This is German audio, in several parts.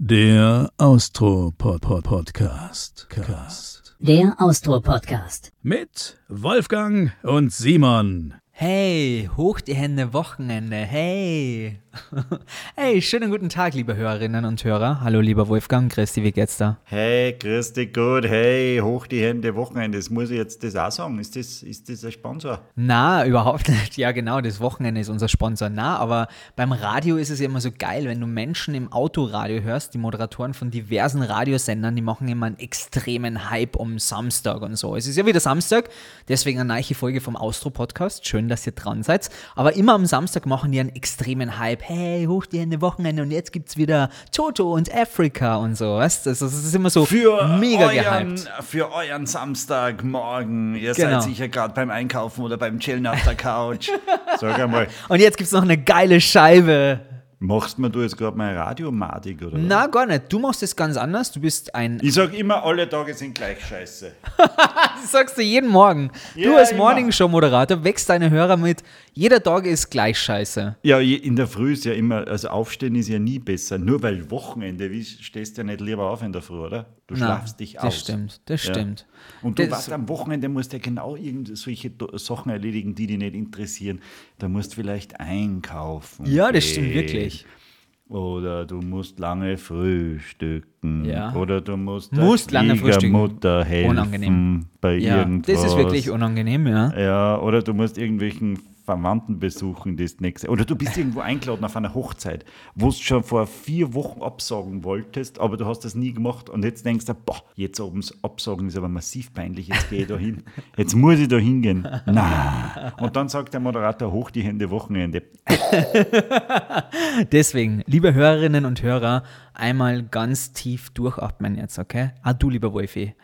Der Austro-Podcast. Der Austro-Podcast. Mit Wolfgang und Simon. Hey, hoch die Hände Wochenende. Hey. Hey, schönen guten Tag, liebe Hörerinnen und Hörer. Hallo, lieber Wolfgang. Christi, wie geht's da? Hey, dich gut. Hey, hoch die Hände Wochenende. Das muss ich jetzt das auch sagen. Ist das, ist das ein Sponsor? Na, überhaupt nicht. Ja, genau, das Wochenende ist unser Sponsor. Na, aber beim Radio ist es ja immer so geil, wenn du Menschen im Autoradio hörst, die Moderatoren von diversen Radiosendern, die machen immer einen extremen Hype um Samstag und so. Es ist ja wieder Samstag, deswegen eine neue Folge vom Austro-Podcast. Schön, dass ihr dran seid. Aber immer am Samstag machen die einen extremen Hype hey, hoch die Hände Wochenende und jetzt gibt's wieder Toto und Afrika und so, weißt du? Also, das ist immer so für mega euren, gehypt. Für euren Samstagmorgen. Ihr Genau. seid sicher gerade beim Einkaufen oder beim Chillen auf der Couch. Sag einmal, Und jetzt gibt's noch eine geile Scheibe. Machst mir du jetzt gerade mal Radiomatik oder? Na, gar nicht. Du machst es ganz anders. Du bist ein. Ich sag immer, alle Tage sind gleich scheiße. Das sagst du jeden Morgen. du Ja, als immer. Morning-Show-Moderator wächst deine Hörer mit. Jeder Tag ist gleich scheiße. Ja, in der Früh ist ja immer, also aufstehen ist ja nie besser. Nur weil Wochenende, wie stehst du ja nicht lieber auf in der Früh, oder? Du Na, schlafst dich das aus. stimmt, das Ja. stimmt. Und du Das- weißt, am Wochenende musst du ja genau irgend solche Do- Sachen erledigen, die dich nicht interessieren. Da musst du vielleicht einkaufen. Ja, das stimmt gehen. wirklich. Oder du musst lange frühstücken. Ja. Oder du musst Musst lange frühstücken. Schwiegermutter helfen Unangenehm. bei Ja, irgendwas. das ist wirklich unangenehm, ja. Ja, oder du musst irgendwelchen Verwandten besuchen, das nächste. Oder du bist irgendwo eingeladen auf einer Hochzeit, wo du schon vor vier Wochen absagen wolltest, aber du hast das nie gemacht und jetzt denkst du, boah, jetzt abends absagen ist aber massiv peinlich, jetzt gehe ich da hin. Jetzt muss ich da hingehen. Na. Und dann sagt der Moderator, hoch die Hände, Wochenende. Deswegen, liebe Hörerinnen und Hörer, einmal ganz tief durchatmen jetzt, okay? Ah, du, lieber Wolfi.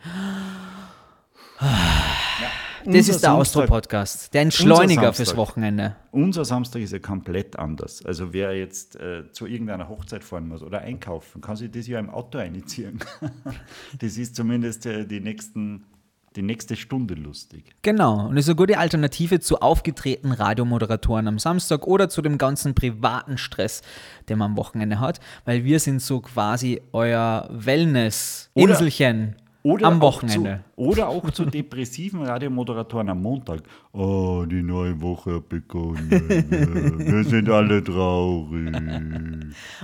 Das ist der Austro-Podcast, der Entschleuniger fürs. Wochenende. Unser Samstag ist ja komplett anders. Also wer jetzt äh, zu irgendeiner Hochzeit fahren muss oder einkaufen, kann sich das ja im Auto einziehen. das ist zumindest äh, die, nächsten, die nächste Stunde lustig. Genau, und ist eine gute Alternative zu aufgetretenen Radiomoderatoren am Samstag oder zu dem ganzen privaten Stress, den man am Wochenende hat, weil wir sind so quasi euer Wellness-Inselchen Oder am auch Wochenende. Zu, oder auch zu depressiven Radiomoderatoren am Montag. Oh, die neue Woche hat begonnen. Wir sind alle traurig.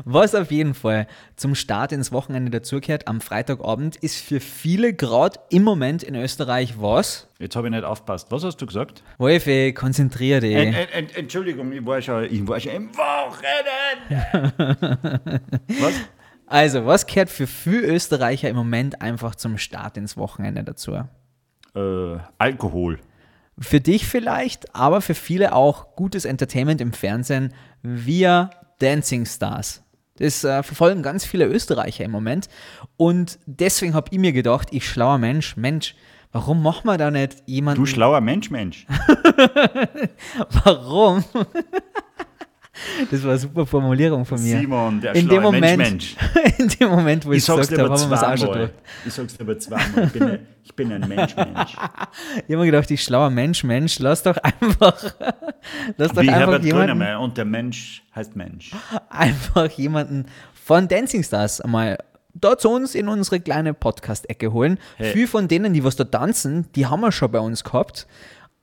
Was auf jeden Fall zum Start ins Wochenende dazugehört am Freitagabend, ist für viele gerade im Moment in Österreich was? Jetzt habe ich nicht aufpasst. Was hast du gesagt? Wolfi, konzentrier dich. Ent, ent, ent, Entschuldigung, ich war, schon, ich war schon im Wochenende. Was? Also, was gehört für viele Österreicher im Moment einfach zum Start ins Wochenende dazu? Äh, Alkohol. Für dich vielleicht, aber für viele auch gutes Entertainment im Fernsehen via Dancing Stars. Das äh, verfolgen ganz viele Österreicher im Moment. Und deswegen habe ich mir gedacht, ich schlauer Mensch, Mensch, warum machen wir da nicht jemanden Du schlauer Mensch, Mensch. Warum? Das war eine super Formulierung von mir. Simon, der in dem Moment, Mensch, in dem Moment, wo ich, Ich gesagt habe, haben wir es auch schon durch. Ich sag's dir aber zweimal. Ich bin ein, ich bin ein Mensch, Mensch. Ich habe mir gedacht, ich schlauer Mensch, Mensch, lass doch einfach, lass doch Wie einfach Herbert jemanden, Grönemeyer. Und der Mensch heißt Mensch. einfach jemanden von Dancing Stars einmal da zu uns in unsere kleine Podcast-Ecke holen. Hey. Viele von denen, die was da tanzen, die haben wir schon bei uns gehabt.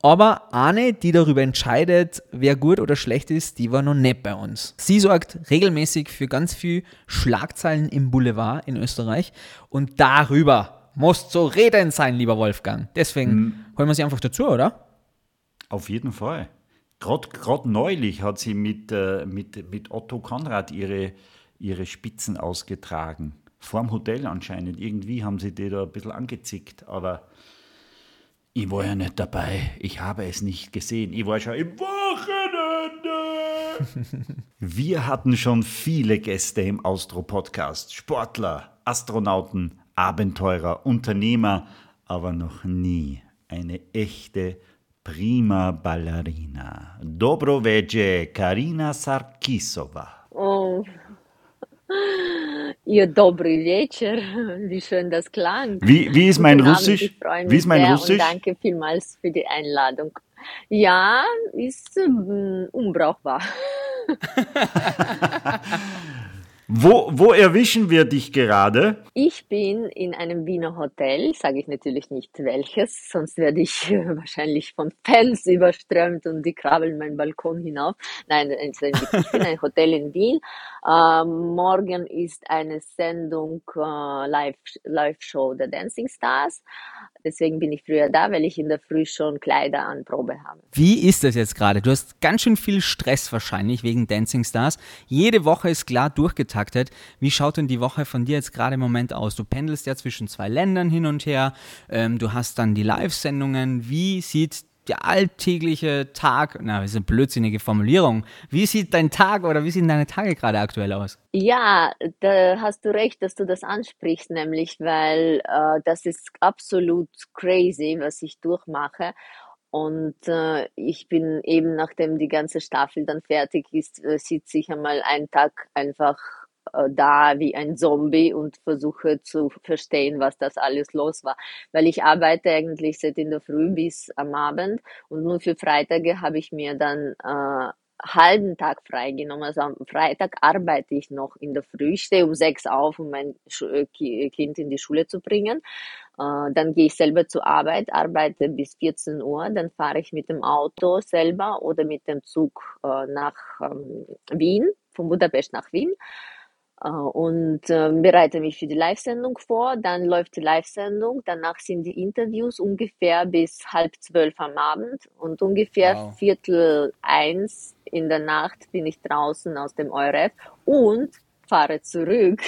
Aber eine, die darüber entscheidet, wer gut oder schlecht ist, die war noch nicht bei uns. Sie sorgt regelmäßig für ganz viel Schlagzeilen im Boulevard in Österreich. Und darüber muss zu reden sein, lieber Wolfgang. Deswegen Mhm. holen wir sie einfach dazu, oder? Auf jeden Fall. Gerade neulich hat sie mit, äh, mit, mit Otto Konrad ihre, ihre Spitzen ausgetragen. Vorm Hotel anscheinend. Irgendwie haben sie die da ein bisschen angezickt. Aber ich war ja nicht dabei. Ich habe es nicht gesehen. Ich war schon im Wochenende. Wir hatten schon viele Gäste im Austro-Podcast. Sportler, Astronauten, Abenteurer, Unternehmer, aber noch nie eine echte prima ballerina. Dobro večer, Karina Sarkisova. Oh. Ihr добрый вечер, wie schön das klang. Wie, wie ist mein Guten Abend, Russisch? ich freue mich Wie ist mein sehr Russisch? Und danke vielmals für die Einladung. Ja, ist ähm, unbrauchbar. Wo, wo erwischen wir dich gerade? Ich bin in einem Wiener Hotel, sage ich natürlich nicht welches, sonst werde ich wahrscheinlich von Fans überströmt und die krabbeln meinen Balkon hinauf. Nein, ich bin ein Hotel in Wien. Ähm, morgen ist eine Sendung äh, Live, Live der Dancing Stars. Deswegen bin ich früher da, weil ich in der Früh schon Kleider an Probe habe. Wie ist das jetzt gerade? Du hast ganz schön viel Stress wahrscheinlich wegen Dancing Stars. Jede Woche ist klar durchgetaktet. Wie schaut denn die Woche von dir jetzt gerade im Moment aus? Du pendelst ja zwischen zwei Ländern hin und her. Ähm, du hast dann die Live-Sendungen. Wie sieht der alltägliche Tag, na, das ist eine blödsinnige Formulierung. Wie sieht dein Tag oder wie sehen deine Tage gerade aktuell aus? Ja, da hast du recht, dass du das ansprichst, nämlich weil äh, das ist absolut crazy, was ich durchmache. Und äh, ich bin eben, nachdem die ganze Staffel dann fertig ist, äh, sitze ich einmal einen Tag einfach da wie ein Zombie und versuche zu verstehen, was das alles los war. Weil ich arbeite eigentlich seit in der Früh bis am Abend und nur für Freitage habe ich mir dann äh, halben Tag freigenommen. Also am Freitag arbeite ich noch in der Früh. Ich stehe um sechs auf, um mein äh, Kind in die Schule zu bringen. Äh, dann gehe ich selber zur Arbeit, arbeite bis 14 Uhr. Dann fahre ich mit dem Auto selber oder mit dem Zug äh, nach ähm, Wien, von Budapest nach Wien. Äh, und äh, bereite mich für die Live-Sendung vor. Dann läuft die Live-Sendung. Danach sind die Interviews ungefähr bis halb zwölf am Abend und ungefähr wow. Viertel eins in der Nacht bin ich draußen aus dem EUREF und fahre zurück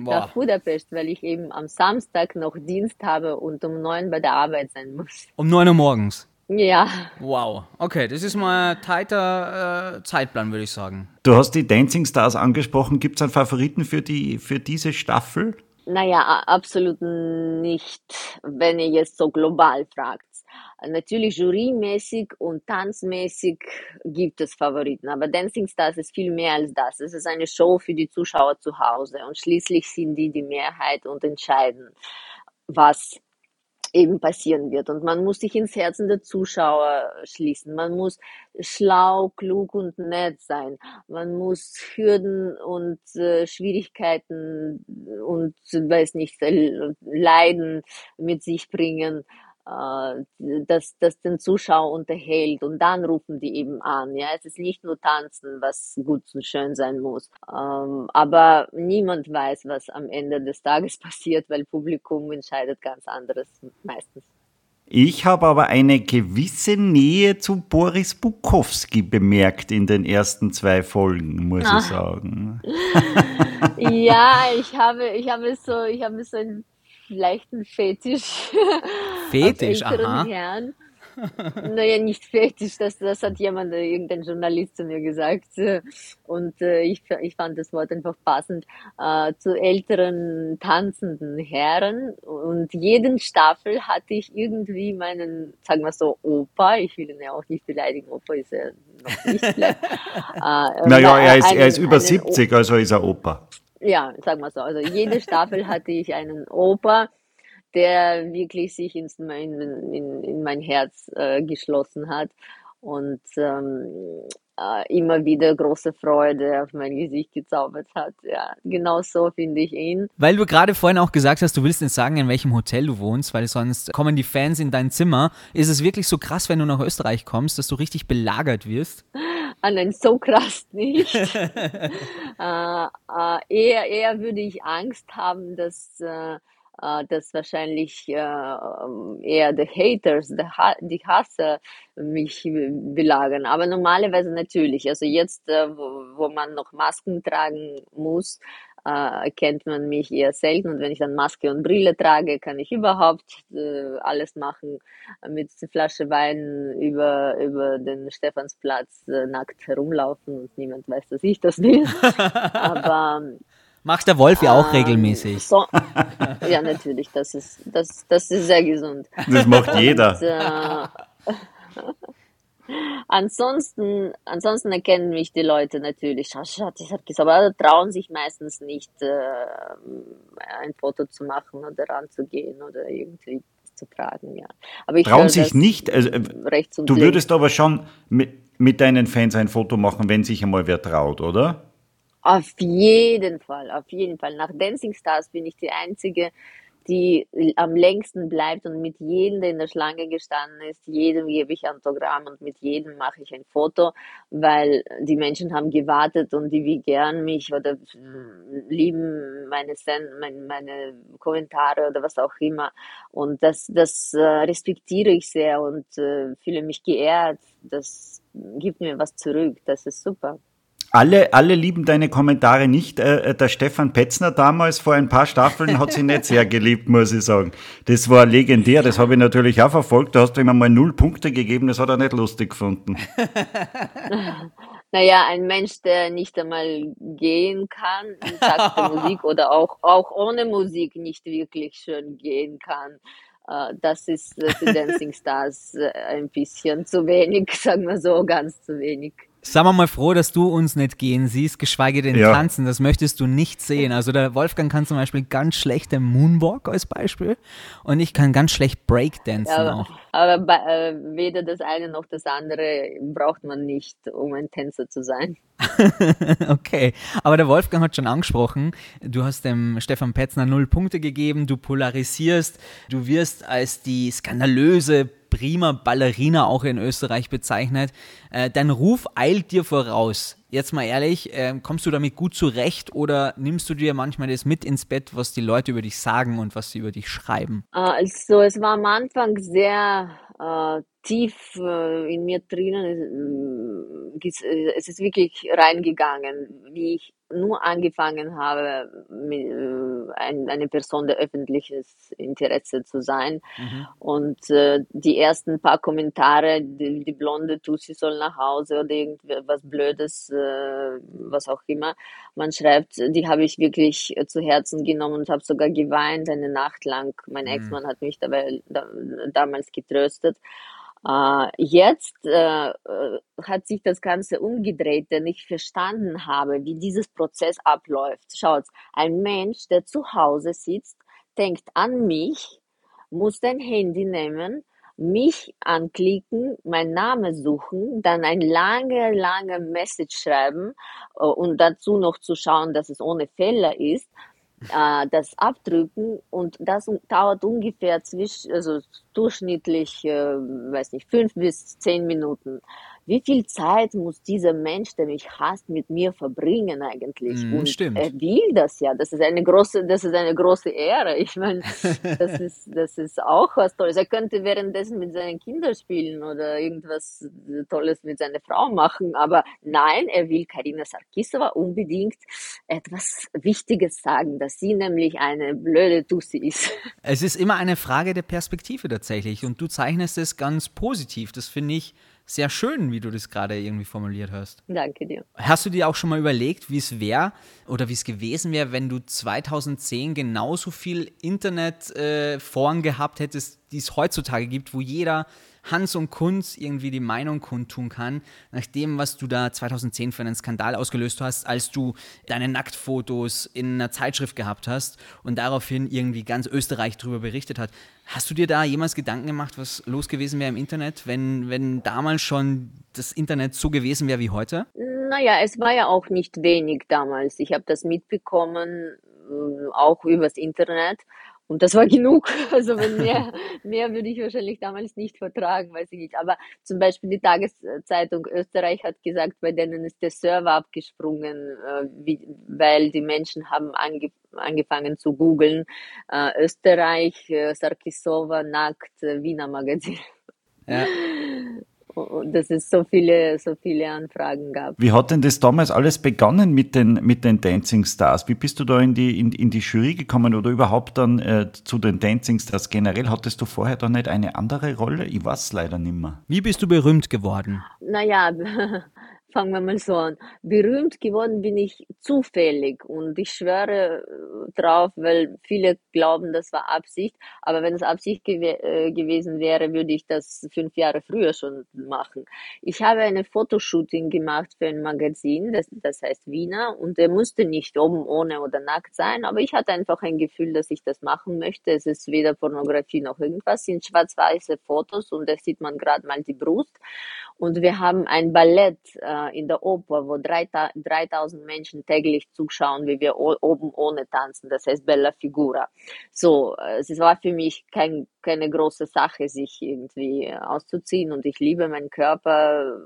Boah. nach Budapest, weil ich eben am Samstag noch Dienst habe und um neun bei der Arbeit sein muss. Um neun Uhr morgens? Ja. Wow. Okay, das ist mal ein tighter äh, Zeitplan, würde ich sagen. Du hast die Dancing Stars angesprochen. Gibt es einen Favoriten für, die, für diese Staffel? Naja, absolut nicht, wenn ihr jetzt so global fragt. Natürlich jurymäßig und tanzmäßig gibt es Favoriten, aber Dancing Stars ist viel mehr als das. Es ist eine Show für die Zuschauer zu Hause und schließlich sind die die Mehrheit und entscheiden, was eben passieren wird. Und man muss sich ins Herzen der Zuschauer schließen. Man muss schlau, klug und nett sein. Man muss Hürden und äh, Schwierigkeiten und weiß nicht, Leiden mit sich bringen äh, das, das den Zuschauer unterhält und dann rufen die eben an. Ja, es ist nicht nur Tanzen, was gut und schön sein muss, ähm, aber niemand weiß, was am Ende des Tages passiert, weil Publikum entscheidet ganz anderes meistens. Ich habe aber eine gewisse Nähe zu Boris Bukowski bemerkt in den ersten zwei Folgen, muss ah. ich sagen. ja, ich habe, ich habe so, ich habe so ein leichten Fetisch. Fetisch, aha. Herren. Naja, nicht fetisch, das, das hat jemand, irgendein Journalist zu mir gesagt. Und äh, ich, ich fand das Wort einfach passend äh, zu älteren tanzenden Herren. Und jeden Staffel hatte ich irgendwie meinen, sagen wir so, Opa. Ich will ihn ja auch nicht beleidigen, Opa ist ja noch nicht äh, naja, er ist, er ist über 70, also ist er Opa ja, sag mal so. Also jede Staffel hatte ich einen Opa, der wirklich sich ins, in, in, in mein Herz äh, geschlossen hat und ähm, äh, immer wieder große Freude auf mein Gesicht gezaubert hat. Ja, genau so finde ich ihn. Weil du gerade vorhin auch gesagt hast, du willst nicht sagen, in welchem Hotel du wohnst, weil sonst kommen die Fans in dein Zimmer. Ist es wirklich so krass, wenn du nach Österreich kommst, dass du richtig belagert wirst? Ah, nein, so krass nicht. äh, äh, eher, eher würde ich Angst haben, dass äh, äh, dass wahrscheinlich äh, eher die Haters, die, ha die Hasser mich belagern. Aber normalerweise natürlich. Also jetzt, äh, wo, wo man noch Masken tragen muss, äh, erkennt man mich eher selten. Und wenn ich dann Maske und Brille trage, kann ich überhaupt äh, alles machen. Mit der Flasche Wein über, über den Stephansplatz äh, nackt herumlaufen und niemand weiß, dass ich das will. Aber Macht der Wolf ja auch ähm, regelmäßig. So, ja, natürlich, das ist, das, das ist sehr gesund. Das macht jeder. Und, äh, ansonsten, ansonsten erkennen mich die Leute natürlich. Aber trauen sich meistens nicht, äh, ein Foto zu machen oder ranzugehen oder irgendwie zu tragen. Ja. Aber ich trauen sich nicht. Also, äh, du würdest aber schon mit, mit deinen Fans ein Foto machen, wenn sich einmal wer traut, oder? Auf jeden Fall, auf jeden Fall. Nach Dancing Stars bin ich die einzige, die am längsten bleibt und mit jedem, der in der Schlange gestanden ist, jedem gebe ich Autogramm und mit jedem mache ich ein Foto, weil die Menschen haben gewartet und die wie gern mich oder lieben meine, meine, meine Kommentare oder was auch immer. Und das, das äh, respektiere ich sehr und äh, fühle mich geehrt. Das gibt mir was zurück. Das ist super. Alle, alle lieben deine Kommentare nicht. Äh, der Stefan Petzner damals vor ein paar Staffeln hat sie nicht sehr geliebt, muss ich sagen. Das war legendär, das habe ich natürlich auch verfolgt. Da hast du ihm einmal null Punkte gegeben, das hat er nicht lustig gefunden. Naja, ein Mensch, der nicht einmal gehen kann in Takt der Musik oder auch, auch ohne Musik nicht wirklich schön gehen kann, äh, das ist für Dancing Stars äh, ein bisschen zu wenig, sagen wir so, ganz zu wenig. Sagen wir mal froh, dass du uns nicht gehen siehst, geschweige denn ja. tanzen. Das möchtest du nicht sehen. Also der Wolfgang kann zum Beispiel ganz schlecht den Moonwalk als Beispiel und ich kann ganz schlecht Breakdancen ja, auch. Aber bei, äh, weder das eine noch das andere braucht man nicht, um ein Tänzer zu sein. okay, aber der Wolfgang hat schon angesprochen, du hast dem Stefan Petzner null Punkte gegeben, du polarisierst, du wirst als die skandalöse prima Ballerina auch in Österreich bezeichnet. Äh, dein Ruf eilt dir voraus. Jetzt mal ehrlich, äh, kommst du damit gut zurecht oder nimmst du dir manchmal das mit ins Bett, was die Leute über dich sagen und was sie über dich schreiben? Also es war am Anfang sehr äh, tief äh, in mir drinnen. Äh, äh, es ist wirklich reingegangen, wie ich nur angefangen habe, eine Person der öffentliches Interesse zu sein. Mhm. Und äh, die ersten paar Kommentare, die, die blonde Tussi soll nach Hause oder irgendwas Blödes, äh, was auch immer man schreibt, die habe ich wirklich zu Herzen genommen und habe sogar geweint eine Nacht lang. Mein mhm. Ex-Mann hat mich dabei da, damals getröstet. Uh, jetzt uh, hat sich das Ganze umgedreht, denn ich verstanden habe, wie dieses Prozess abläuft. Schaut, ein Mensch, der zu Hause sitzt, denkt an mich, muss dein Handy nehmen, mich anklicken, mein Name suchen, dann ein lange, lange Message schreiben uh, und dazu noch zu schauen, dass es ohne Fehler ist äh, das abdrücken und das dauert ungefähr zwischen, also durchschnittlich, äh, weiß nicht, fünf bis zehn Minuten wie viel Zeit muss dieser Mensch, der mich hasst, mit mir verbringen eigentlich? Mm, und stimmt. er will das ja. Das ist eine große, das ist eine große Ehre. Ich meine, das ist, das ist auch was Tolles. Er könnte währenddessen mit seinen Kindern spielen oder irgendwas Tolles mit seiner Frau machen. Aber nein, er will Karina Sarkisova unbedingt etwas Wichtiges sagen, dass sie nämlich eine blöde Tussi ist. Es ist immer eine Frage der Perspektive tatsächlich. Und du zeichnest es ganz positiv. Das finde ich sehr schön, wie du das gerade irgendwie formuliert hast. Danke dir. Hast du dir auch schon mal überlegt, wie es wäre oder wie es gewesen wäre, wenn du 2010 genauso viel Internetforen äh, gehabt hättest, die es heutzutage gibt, wo jeder Hans und Kunz irgendwie die Meinung kundtun kann, nach dem, was du da 2010 für einen Skandal ausgelöst hast, als du deine Nacktfotos in einer Zeitschrift gehabt hast und daraufhin irgendwie ganz Österreich darüber berichtet hat. Hast du dir da jemals Gedanken gemacht, was los gewesen wäre im Internet, wenn, wenn damals schon das Internet so gewesen wäre wie heute? Naja, es war ja auch nicht wenig damals. Ich habe das mitbekommen, äh, auch übers Internet. Und das war genug. Also wenn mehr, mehr würde ich wahrscheinlich damals nicht vertragen, weiß ich nicht. Aber zum Beispiel die Tageszeitung Österreich hat gesagt, bei denen ist der Server abgesprungen, äh, weil die Menschen haben ange, angefangen zu googeln. Äh, Österreich, äh, Sarkisova, nackt, äh, Wiener Magazin. Ja. dass es so viele, so viele Anfragen gab. Wie hat denn das damals alles begonnen mit den, mit den Dancing Stars? Wie bist du da in die, in, in die Jury gekommen oder überhaupt dann äh, zu den Dancing Stars generell? Hattest du vorher da nicht eine andere Rolle? Ich weiß leider nicht mehr. Wie bist du berühmt geworden? Naja, fangen wir mal so an. Berühmt geworden bin ich zufällig und ich schwöre äh, drauf, weil viele glauben, das war Absicht. Aber wenn es Absicht gew äh, gewesen wäre, würde ich das fünf Jahre früher schon machen. Ich habe eine Fotoshooting gemacht für ein Magazin, das, das heißt Wiener, und er musste nicht oben ohne oder nackt sein, aber ich hatte einfach ein Gefühl, dass ich das machen möchte. Es ist weder Pornografie noch irgendwas, es sind schwarz-weiße Fotos und da sieht man gerade mal die Brust. Und wir haben ein Ballett äh, äh, in der Oper, wo 3000 Menschen täglich zuschauen, wie wir oben ohne tanzen. Das heißt Bella Figura. So, äh, es war für mich kein, keine große Sache, sich irgendwie auszuziehen. Und ich liebe meinen Körper.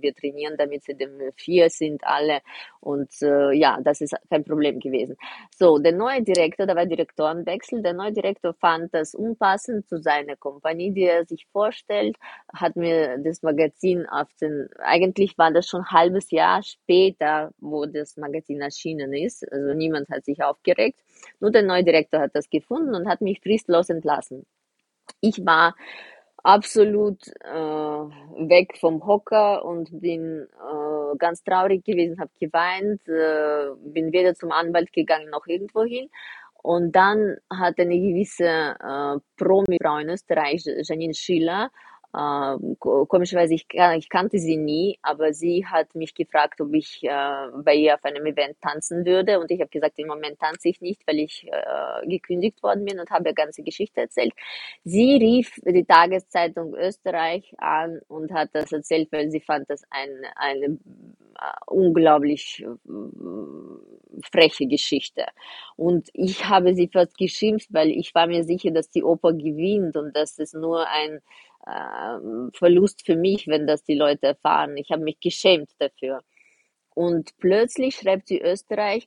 Wir trainieren, damit sie dem vier sind alle. Und äh, ja, das ist kein Problem gewesen. So, der neue Direktor, da war Direktorenwechsel. Der neue Direktor fand das unpassend zu seiner Kompanie, die er sich vorstellt, hat mir das Magazin auf den, eigentlich war das schon ein halbes Jahr später, wo das Magazin erschienen ist. Also niemand hat sich aufgeregt. Nur der neue Direktor hat das gefunden und hat mich fristlos entlassen. Ich war absolut äh, weg vom Hocker und bin äh, ganz traurig gewesen, habe geweint, äh, bin weder zum Anwalt gegangen noch irgendwo hin. Und dann hat eine gewisse äh, Promi-Frau in Österreich, Janine Schiller, äh, komischerweise, ich, ich, kannte sie nie, aber sie hat mich gefragt, ob ich äh, bei ihr auf einem Event tanzen würde. Und ich habe gesagt, im Moment tanze ich nicht, weil ich äh, gekündigt worden bin und habe ihr ganze Geschichte erzählt. Sie rief die Tageszeitung Österreich an und hat das erzählt, weil sie fand das ein, eine äh, unglaublich äh, freche Geschichte. Und ich habe sie fast geschimpft, weil ich war mir sicher, dass die Oper gewinnt und dass es nur ein äh, Verlust für mich, wenn das die Leute erfahren. Ich habe mich geschämt dafür. Und plötzlich schreibt sie Österreich,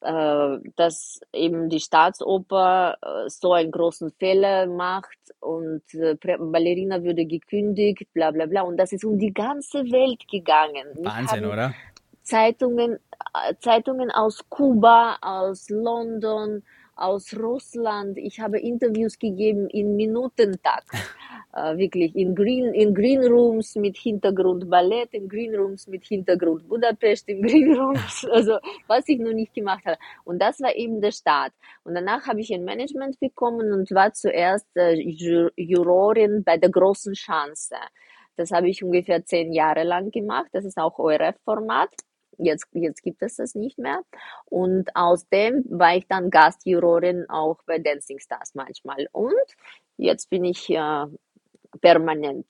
äh, dass eben die Staatsoper äh, so einen großen Fehler macht und äh, Ballerina würde gekündigt, bla bla bla. Und das ist um die ganze Welt gegangen. Wahnsinn, oder? Zeitungen, äh, Zeitungen aus Kuba, aus London, aus Russland. Ich habe Interviews gegeben in Minutentakt. Äh, wirklich in Green, in Green Rooms mit Hintergrund Ballett, in Green Rooms mit Hintergrund Budapest, in Green Rooms, also was ich noch nicht gemacht habe. Und das war eben der Start. Und danach habe ich ein Management bekommen und war zuerst äh, Jurorin bei der großen Chance. Das habe ich ungefähr zehn Jahre lang gemacht. Das ist auch ORF-Format. Jetzt, jetzt gibt es das nicht mehr. Und aus dem war ich dann Gastjurorin auch bei Dancing Stars manchmal. Und jetzt bin ich äh, permanent.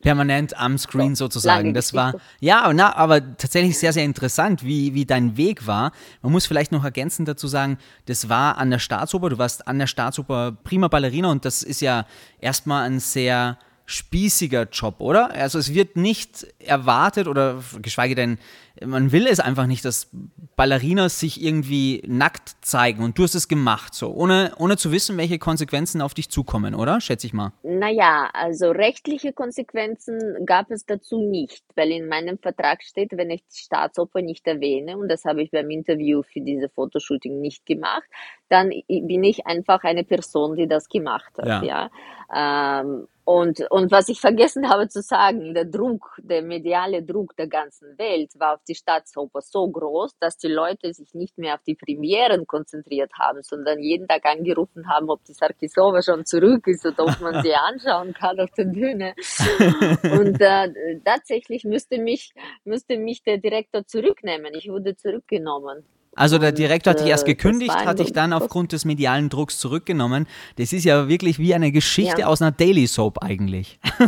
Permanent am Screen so, sozusagen. Das war, ja, na, aber tatsächlich sehr, sehr interessant, wie, wie dein Weg war. Man muss vielleicht noch ergänzend dazu sagen, das war an der Staatsoper, du warst an der Staatsoper prima Ballerina und das ist ja erstmal ein sehr spießiger Job, oder? Also es wird nicht erwartet oder geschweige denn, man will es einfach nicht, dass Ballerinas sich irgendwie nackt zeigen und du hast es gemacht, so, ohne, ohne zu wissen, welche Konsequenzen auf dich zukommen, oder? Schätze ich mal. Naja, also rechtliche Konsequenzen gab es dazu nicht, weil in meinem Vertrag steht, wenn ich die Staatsoper nicht erwähne, und das habe ich beim Interview für diese Fotoshooting nicht gemacht, dann bin ich einfach eine Person, die das gemacht hat, ja. ja? Ähm, und, und was ich vergessen habe zu sagen, der Druck, der mediale Druck der ganzen Welt war auf die Staatsoper so groß, dass die Leute sich nicht mehr auf die Premieren konzentriert haben, sondern jeden Tag angerufen haben, ob die Sarkisova schon zurück ist oder ob man sie anschauen kann auf der Bühne. Und äh, tatsächlich müsste mich, müsste mich der Direktor zurücknehmen. Ich wurde zurückgenommen. Also der Direktor hat dich erst äh, gekündigt, hat dich dann aufgrund des medialen Drucks zurückgenommen. Das ist ja wirklich wie eine Geschichte ja. aus einer Daily Soap eigentlich.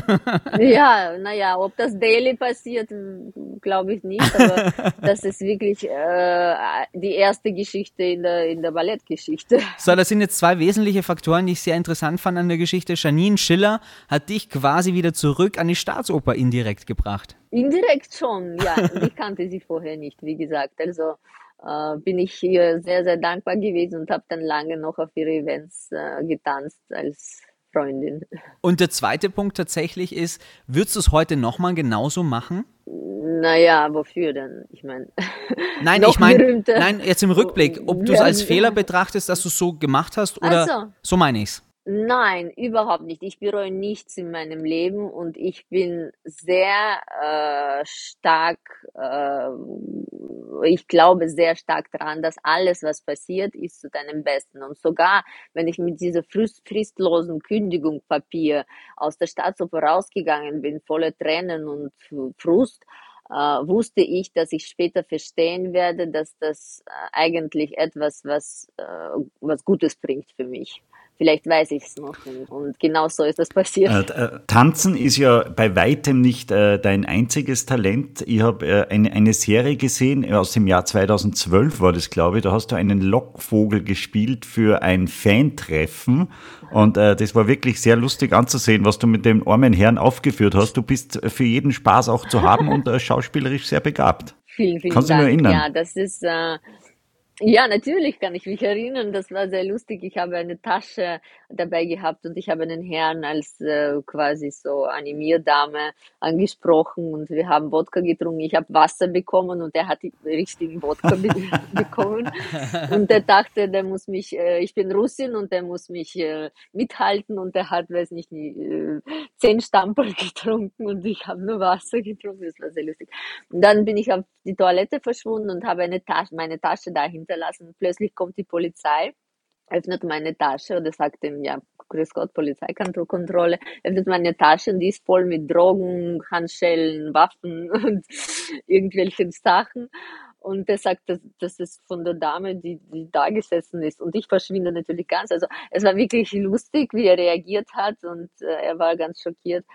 Ja, naja, ob das Daily passiert, glaube ich nicht, aber das ist wirklich äh, die erste Geschichte in der, in der Ballettgeschichte. So, das sind jetzt zwei wesentliche Faktoren, die ich sehr interessant fand an der Geschichte. Janine Schiller hat dich quasi wieder zurück an die Staatsoper indirekt gebracht. Indirekt schon, ja. Ich kannte sie vorher nicht, wie gesagt. Also äh, bin ich hier sehr, sehr dankbar gewesen und habe dann lange noch auf ihre Events äh, getanzt als Freundin. Und der zweite Punkt tatsächlich ist, würdest du es heute nochmal genauso machen? Naja, wofür denn? Ich meine. Nein, ich meine, nein, jetzt im Rückblick, ob du es als Fehler betrachtest, dass du es so gemacht hast oder so, so meine ich es. Nein, überhaupt nicht. Ich bereue nichts in meinem Leben und ich bin sehr äh, stark, äh, ich glaube sehr stark daran, dass alles, was passiert, ist zu deinem Besten. Und sogar, wenn ich mit dieser frist fristlosen Kündigung Papier aus der Staatsoper rausgegangen bin, voller Tränen und Frust, äh, wusste ich, dass ich später verstehen werde, dass das äh, eigentlich etwas, was, äh, was Gutes bringt für mich vielleicht weiß ich es noch. Und, genau so ist das passiert. Äh, äh, Tanzen ist ja bei weitem nicht äh, dein einziges Talent. Ich habe äh, eine, eine Serie gesehen aus dem Jahr 2012 war das, glaube ich. Da hast du einen Lockvogel gespielt für ein Fantreffen. Und äh, das war wirklich sehr lustig anzusehen, was du mit dem armen Herrn aufgeführt hast. Du bist für jeden Spaß auch zu haben und äh, schauspielerisch sehr begabt. Vielen, vielen Kannst Dank. du dich erinnern? Ja, das ist, ja, natürlich kann ich mich erinnern. Das war sehr lustig. Ich habe eine Tasche dabei gehabt und ich habe einen Herrn als äh, quasi so Animierdame angesprochen und wir haben Wodka getrunken. Ich habe Wasser bekommen und er hat die richtigen Wodka be bekommen. Und er dachte, der muss mich, äh, ich bin Russin und der muss mich äh, mithalten und er hat, weiß nicht, äh, zehn Stamperl getrunken und ich habe nur Wasser getrunken. Das war sehr lustig. Und dann bin ich auf die Toilette verschwunden und habe eine Tasche, meine Tasche dahin hinterlassen. Plötzlich kommt die Polizei, öffnet meine Tasche oder sagt ihm, ja, grüß Gott, Polizeikontrolle, öffnet meine Tasche und die ist voll mit Drogen, Handschellen, Waffen und irgendwelchen Sachen. Und er sagt, dass, das ist von der Dame, die, die da gesessen ist. Und ich verschwinde natürlich ganz. Also es war wirklich lustig, wie er reagiert hat und äh, er war ganz schockiert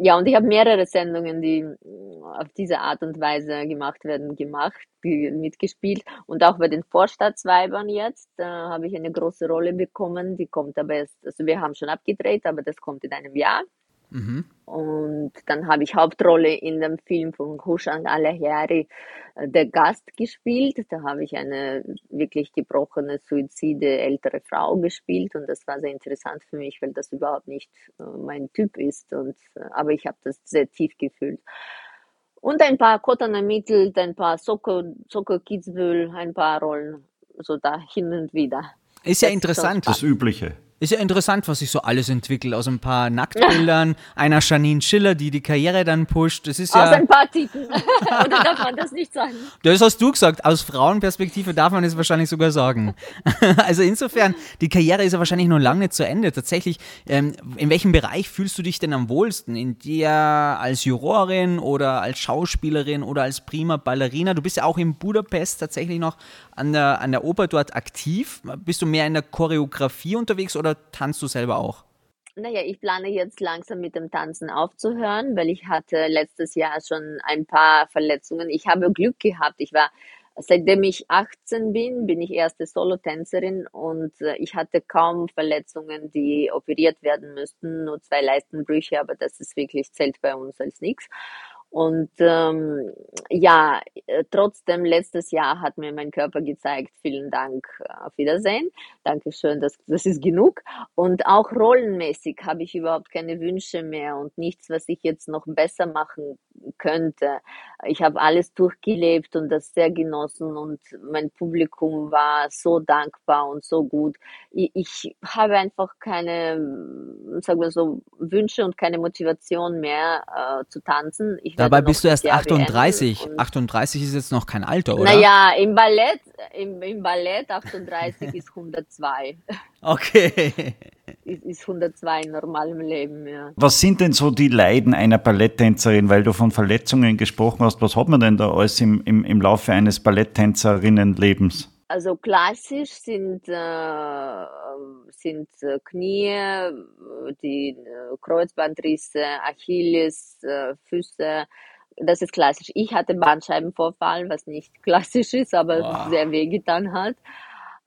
ja, und ich habe mehrere Sendungen, die mm, auf diese Art und Weise gemacht werden, gemacht, mitgespielt. Und auch bei den Vorstadtsweibern jetzt äh, habe ich eine große Rolle bekommen. Die kommt aber erst, also wir haben schon abgedreht, aber das kommt in einem Jahr. Mhm. Und dann habe ich Hauptrolle in dem Film von Hushan Alaheri, äh, der Gast gespielt. Da habe ich eine wirklich gebrochene, suizide ältere Frau gespielt und das war sehr interessant für mich, weil das überhaupt nicht äh, mein Typ ist. Und, äh, aber ich habe das sehr tief gefühlt. Und ein paar Kotana Mittel, ein paar Soko, Soko Kitzbühel, ein paar Rollen, so da hin und wieder. Ist ja das interessant. Das Übliche. Ist ja interessant, was sich so alles entwickelt. Aus ein paar Nacktbildern, einer Janine Schiller, die die Karriere dann pusht. Das ist ja. Aus ein paar Titen. Oder darf man das nicht sagen? Das hast du gesagt. Aus Frauenperspektive darf man es wahrscheinlich sogar sagen. also insofern, die Karriere ist ja wahrscheinlich noch lange nicht zu Ende. Tatsächlich, ähm, in welchem Bereich fühlst du dich denn am wohlsten? In der als Jurorin oder als Schauspielerin oder als prima Ballerina? Du bist ja auch in Budapest tatsächlich noch an der, an der Oper dort aktiv. Bist du mehr in der Choreografie unterwegs oder tanzt du selber auch? Naja, ich plane jetzt langsam mit dem Tanzen aufzuhören, weil ich hatte letztes Jahr schon ein paar Verletzungen. Ich habe Glück gehabt. Ich war, seitdem ich 18 bin, bin ich erste Solotänzerin und äh, ich hatte kaum Verletzungen, die operiert werden müssten. Nur zwei Leistenbrüche, aber das ist wirklich, zählt bei uns als nichts. Und ähm, ja, äh, trotzdem, letztes Jahr hat mir mein Körper gezeigt, vielen Dank, äh, auf Wiedersehen. Dankeschön, das, das ist genug. Und auch rollenmäßig habe ich überhaupt keine Wünsche mehr und nichts, was ich jetzt noch besser machen könnte. Ich habe alles durchgelebt und das sehr genossen und mein Publikum war so dankbar und so gut. Ich, ich habe einfach keine, sagen wir so, Wünsche und keine Motivation mehr äh, zu tanzen. Ich Dabei bist du erst 38. 38 ist jetzt noch kein Alter, oder? Naja, im Ballett, im, im Ballett 38 ist 102. Okay. Ist, ist 102 in normalem Leben, ja. Was sind denn so die Leiden einer Balletttänzerin, weil du von Verletzungen gesprochen hast? Was hat man denn da alles im, im, im Laufe eines Balletttänzerinnenlebens? Also klassisch sind, äh, sind äh, Knie, die äh, Kreuzbandrisse, Achilles, äh, Füße. Das ist klassisch. Ich hatte Bandscheibenvorfall, was nicht klassisch ist, aber wow. sehr wehgetan hat.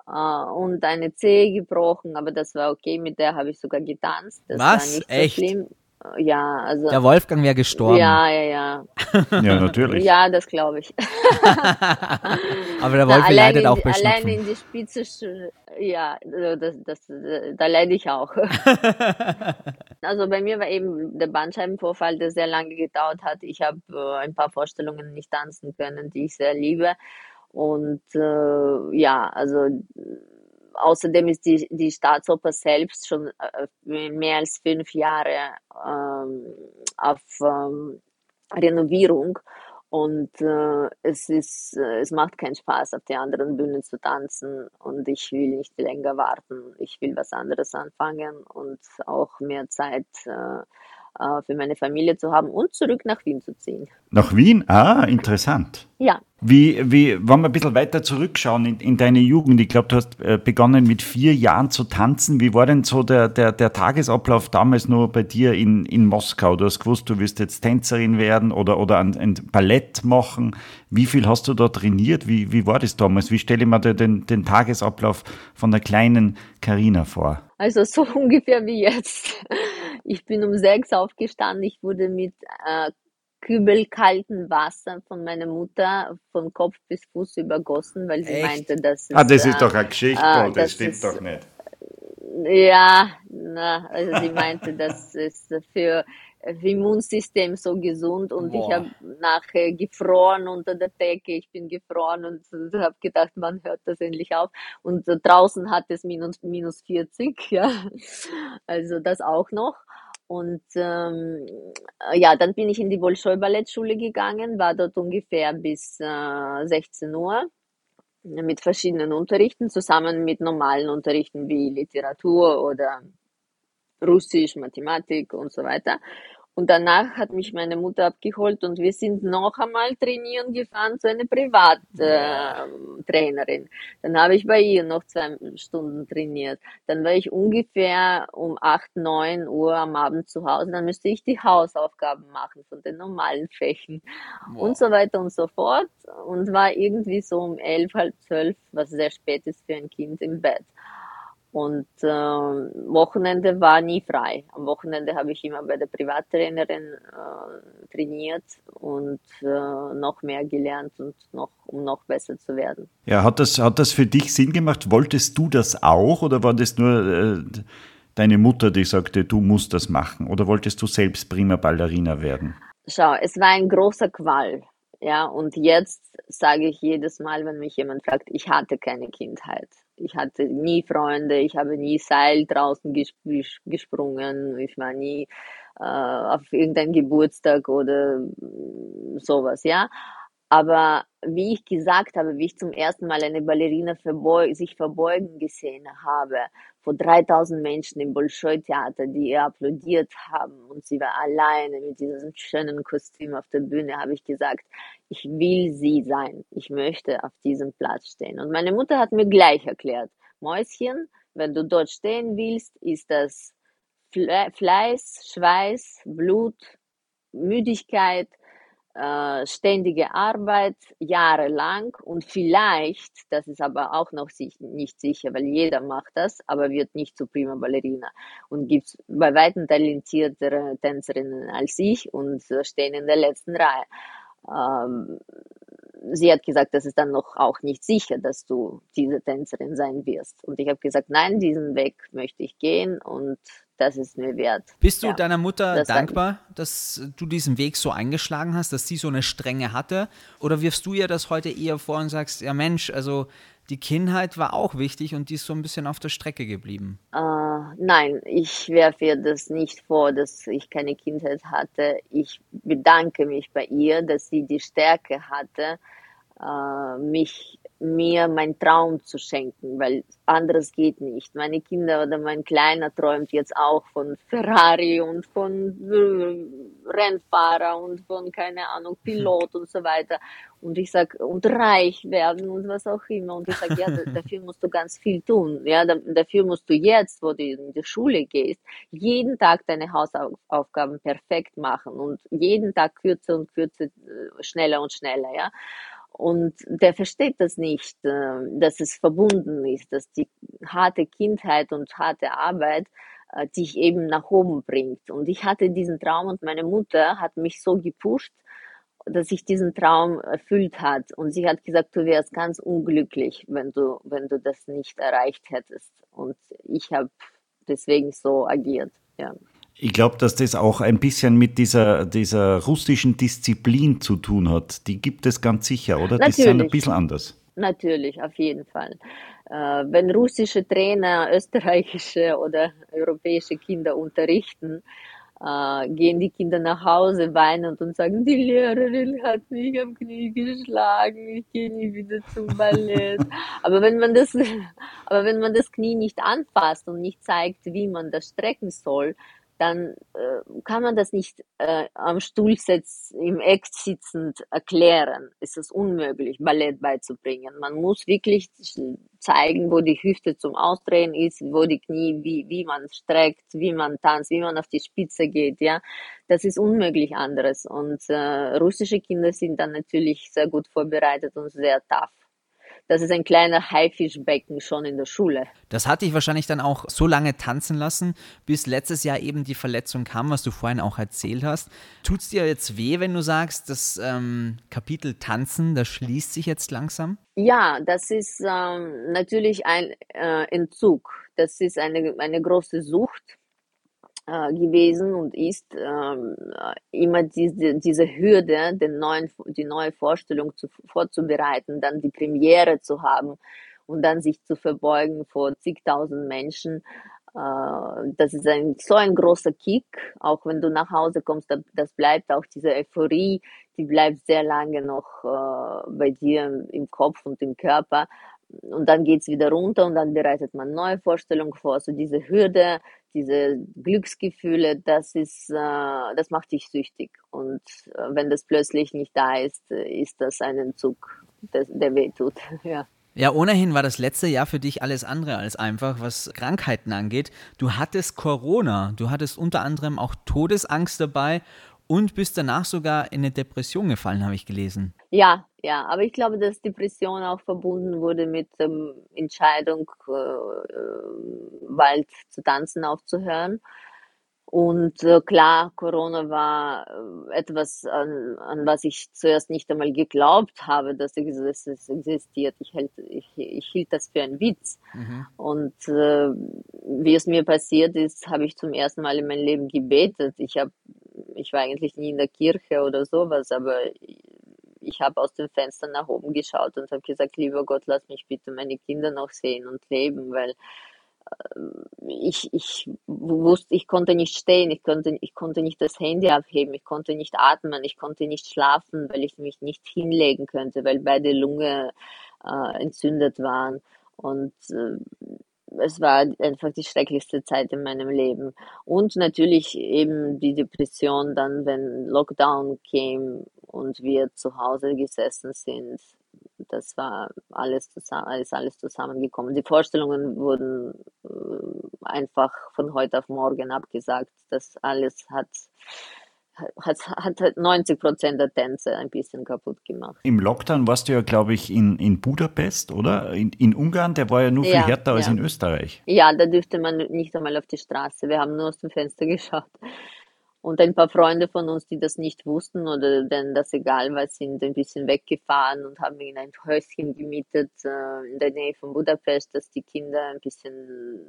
Uh, und eine Zehe gebrochen, aber das war okay, mit der habe ich sogar getanzt. Das Was? War nicht Echt? So schlimm. Ja, also. Der Wolfgang wäre gestorben. Ja, ja, ja. ja, natürlich. Ja, das glaube ich. aber der Wolf leidet auch bei Allein in die Spitze, ja, das, das, da leide ich auch. also bei mir war eben der Bandscheibenvorfall, der sehr lange gedauert hat. Ich habe äh, ein paar Vorstellungen nicht tanzen können, die ich sehr liebe. Und äh, ja, also außerdem ist die, die Staatsoper selbst schon äh, mehr als fünf Jahre ähm, auf ähm, Renovierung und äh, es ist, äh, es macht keinen Spaß, auf die anderen Bühnen zu tanzen und ich will nicht länger warten. Ich will was anderes anfangen und auch mehr Zeit äh, äh, für meine Familie zu haben und zurück nach Wien zu ziehen. Nach Wien? Ah, interessant. Ja. Wie, wie, wenn wir ein bisschen weiter zurückschauen in, in deine Jugend, ich glaube, du hast äh, begonnen mit vier Jahren zu tanzen. Wie war denn so der, der, der Tagesablauf damals nur bei dir in, in Moskau? Du hast gewusst, du wirst jetzt Tänzerin werden oder, oder ein, ein Ballett machen. Wie viel hast du da trainiert? Wie, wie war das damals? Wie stelle ich mir den, den Tagesablauf von der kleinen Karina vor? Also so ungefähr wie jetzt. Ich bin um sechs aufgestanden. Ich wurde mit äh, kübelkalten Wasser von meiner Mutter von Kopf bis Fuß übergossen, weil sie Echt? meinte, dass es, Ah, das ist äh, doch eine Geschichte, äh, das das stimmt ist- doch nicht. Ja, na, also sie meinte, das ist für das Immunsystem so gesund und ich Boah. habe nachher gefroren unter der Decke. Ich bin gefroren und habe gedacht, wann hört das endlich auf? Und draußen hat es minus, minus 40, ja. Also das auch noch. Und ähm, ja, dann bin ich in die Bolschoi-Ballettschule gegangen, war dort ungefähr bis äh, 16 Uhr mit verschiedenen Unterrichten, zusammen mit normalen Unterrichten wie Literatur oder Russisch, Mathematik und so weiter. Und danach hat mich meine Mutter abgeholt und wir sind noch einmal trainieren gefahren zu einer Privattrainerin. Trainerin. Dann habe ich bei ihr noch zwei Stunden trainiert. Dann war ich ungefähr um 8, 9 Uhr am Abend zu Hause. Dann müsste ich die Hausaufgaben machen von den normalen Fächen und so weiter und so fort. Und war irgendwie so um 11, halb 12, was sehr spät ist für ein Kind im Bett. Und äh, Wochenende war nie frei. Am Wochenende habe ich immer bei der Privattrainerin äh, trainiert und äh, noch mehr gelernt und noch, um noch besser zu werden. Ja, hat das, hat das für dich Sinn gemacht? Wolltest du das auch oder war das nur äh, deine Mutter, die sagte, du musst das machen? Oder wolltest du selbst prima Ballerina werden? Schau, es war ein großer Qual. Ja, und jetzt sage ich jedes Mal, wenn mich jemand fragt, ich hatte keine Kindheit. Ich hatte nie Freunde, ich habe nie Seil draußen gesp gesprungen, ich war nie äh, auf irgendein Geburtstag oder sowas, ja. Aber wie ich gesagt habe, wie ich zum ersten Mal eine Ballerina verbeug sich verbeugen gesehen habe, vor 3000 Menschen im Bolschoi-Theater, die ihr applaudiert haben und sie war alleine mit diesem schönen Kostüm auf der Bühne, habe ich gesagt, ich will sie sein. Ich möchte auf diesem Platz stehen. Und meine Mutter hat mir gleich erklärt, Mäuschen, wenn du dort stehen willst, ist das Fle Fleiß, Schweiß, Blut, Müdigkeit, äh, ständige Arbeit jahrelang und vielleicht, das ist aber auch noch sich, nicht sicher, weil jeder macht das, aber wird nicht zu prima Ballerina und gibt bei weitem talentiertere Tänzerinnen als ich und stehen in der letzten Reihe. Ähm, sie hat gesagt, das ist dann noch auch nicht sicher, dass du diese Tänzerin sein wirst. Und ich habe gesagt, nein, diesen Weg möchte ich gehen und das ist mir wert. Bist du Ja, deiner Mutter das dankbar, dass du diesen Weg so eingeschlagen hast, dass sie so eine Strenge hatte? Oder wirfst du ihr das heute eher vor und sagst, ja Mensch, also die Kindheit war auch wichtig und die ist so ein bisschen auf der Strecke geblieben? Äh, nein, ich werfe ihr das nicht vor, dass ich keine Kindheit hatte. Ich bedanke mich bei ihr, dass sie die Stärke hatte, äh, mich mir meinen Traum zu schenken, weil anderes geht nicht. Meine Kinder oder mein Kleiner träumt jetzt auch von Ferrari und von äh, Rennfahrer und von, keine Ahnung, Pilot und so weiter. Und ich sag und reich werden und was auch immer. Und ich sag ja, da- dafür musst du ganz viel tun. Ja, da, dafür musst du jetzt, wo du in die Schule gehst, jeden Tag deine Hausaufgaben perfekt machen und jeden Tag kürzer und kürzer, äh, schneller und schneller, ja. Und der versteht das nicht, äh, dass es verbunden ist, dass die harte Kindheit und harte Arbeit äh, dich eben nach oben bringt. Und ich hatte diesen Traum und meine Mutter hat mich so gepusht, dass sich diesen Traum erfüllt hat. Und sie hat gesagt, du wärst ganz unglücklich, wenn du, wenn du das nicht erreicht hättest. Und ich habe deswegen so agiert. Ja. Ich glaube, dass das auch ein bisschen mit dieser, dieser russischen Disziplin zu tun hat. Die gibt es ganz sicher, oder? Die sind ein Natürlich. bisschen anders. Natürlich, auf jeden Fall. Äh, wenn russische Trainer österreichische oder europäische Kinder unterrichten, äh, gehen die Kinder nach Hause weinend und sagen, die Lehrerin hat mich am Knie geschlagen, ich gehe nie wieder zum Ballett. aber wenn man das, aber wenn man das Knie nicht anfasst und nicht zeigt, wie man das strecken soll, dann äh, kann man das nicht äh, am Stuhlsitz im Eck sitzend erklären. Es ist unmöglich, Ballett beizubringen. Man muss wirklich zeigen, wo die Hüfte zum Ausdrehen ist, wo die Knie, wie, wie man streckt, wie man tanzt, wie man auf die Spitze geht, ja. Das ist unmöglich anderes. Und äh, russische Kinder sind dann natürlich sehr gut vorbereitet und sehr tough das ist ein kleiner Haifischbecken schon in der Schule. Das hat dich wahrscheinlich dann auch so lange tanzen lassen, bis letztes Jahr eben die Verletzung kam, was du vorhin auch erzählt hast. Tut es dir jetzt weh, wenn du sagst, das ähm, Kapitel Tanzen, das schließt sich jetzt langsam? Ja, das ist ähm, natürlich ein äh, Entzug. Das ist eine, eine große Sucht äh, gewesen und ist ähm, immer diese, diese Hürde, den neuen, die neue Vorstellung zu, vorzubereiten, dann die Premiere zu haben und dann sich zu verbeugen vor zigtausend Menschen. Äh, das ist ein, so ein großer Kick, auch wenn du nach Hause kommst, das bleibt auch diese Euphorie, die bleibt sehr lange noch äh, bei dir im Kopf und im Körper und dann geht's wieder runter und dann bereitet man neue Vorstellungen vor. Also diese Hürde, diese Glücksgefühle, das ist, äh, das macht dich süchtig. Und äh, wenn das plötzlich nicht da ist, äh, ist das ein Entzug, der, der weh. Ja. Ja, ohnehin war das letzte Jahr für dich alles andere als einfach, was Krankheiten angeht. Du hattest Corona, du hattest unter anderem auch Todesangst dabei und bist danach sogar in eine Depression gefallen, habe ich gelesen. Ja, ja, aber ich glaube, dass Depression auch verbunden wurde mit der ähm, Entscheidung, äh, äh, bald zu tanzen aufzuhören. Und äh, klar, Corona war äh, etwas, an, an was ich zuerst nicht einmal geglaubt habe, dass es, es existiert. Ich, hält, ich, ich hielt das für einen Witz. Mhm. Und äh, wie es mir passiert ist, habe ich zum ersten Mal in meinem Leben gebetet. Ich habe, ich war eigentlich nie in der Kirche oder sowas, aber ich habe aus dem Fenster nach oben geschaut und habe gesagt, lieber Gott, lass mich bitte meine Kinder noch sehen und leben, weil ich, ich wusste, ich konnte nicht stehen, ich konnte, ich konnte nicht das Handy abheben, ich konnte nicht atmen, ich konnte nicht schlafen, weil ich mich nicht hinlegen könnte, weil beide Lunge äh, entzündet waren. Und äh, es war einfach die schrecklichste Zeit in meinem Leben. Und natürlich eben die Depression dann, wenn Lockdown kam und wir zu Hause gesessen sind das war alles zusammen, ist alles zusammengekommen. Die Vorstellungen wurden äh, einfach von heute auf morgen abgesagt. Das alles hat hat, hat 90 Prozent der Tänze ein bisschen kaputt gemacht. Im Lockdown warst du ja, glaube ich, in, in Budapest, oder? In, in Ungarn, der war ja nur viel ja, härter ja. als in Österreich. Ja, da dürfte man nicht einmal auf die Straße. Wir haben nur aus dem Fenster geschaut. Und ein paar Freunde von uns, die das nicht wussten oder denen das egal war, sind ein bisschen weggefahren und haben in ein Häuschen gemietet äh, in der Nähe von Budapest, dass die Kinder ein bisschen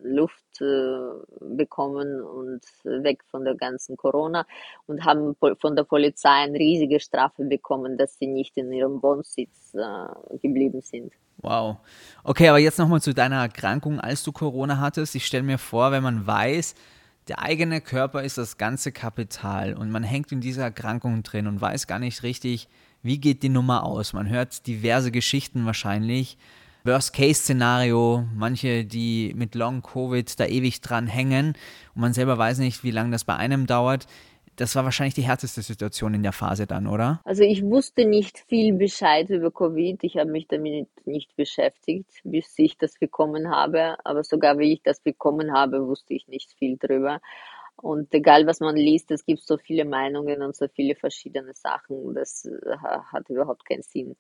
Luft äh, bekommen und weg von der ganzen Corona und haben von der Polizei eine riesige Strafe bekommen, dass sie nicht in ihrem Wohnsitz äh, geblieben sind. Wow. Okay, aber jetzt nochmal zu deiner Erkrankung, als du Corona hattest. Ich stelle mir vor, wenn man weiß, der eigene Körper ist das ganze Kapital und man hängt in dieser Erkrankung drin und weiß gar nicht richtig, wie geht die Nummer aus. Man hört diverse Geschichten wahrscheinlich. Worst-Case-Szenario, manche, die mit Long-Covid da ewig dran hängen und man selber weiß nicht, wie lange das bei einem dauert das war wahrscheinlich die härteste Situation in der Phase dann, oder? Also ich wusste nicht viel Bescheid über Covid. Ich habe mich damit nicht beschäftigt, bis ich das bekommen habe. Aber sogar wie ich das bekommen habe, wusste ich nicht viel drüber. Und egal, was man liest, es gibt so viele Meinungen und so viele verschiedene Sachen. Das äh, hat überhaupt keinen Sinn.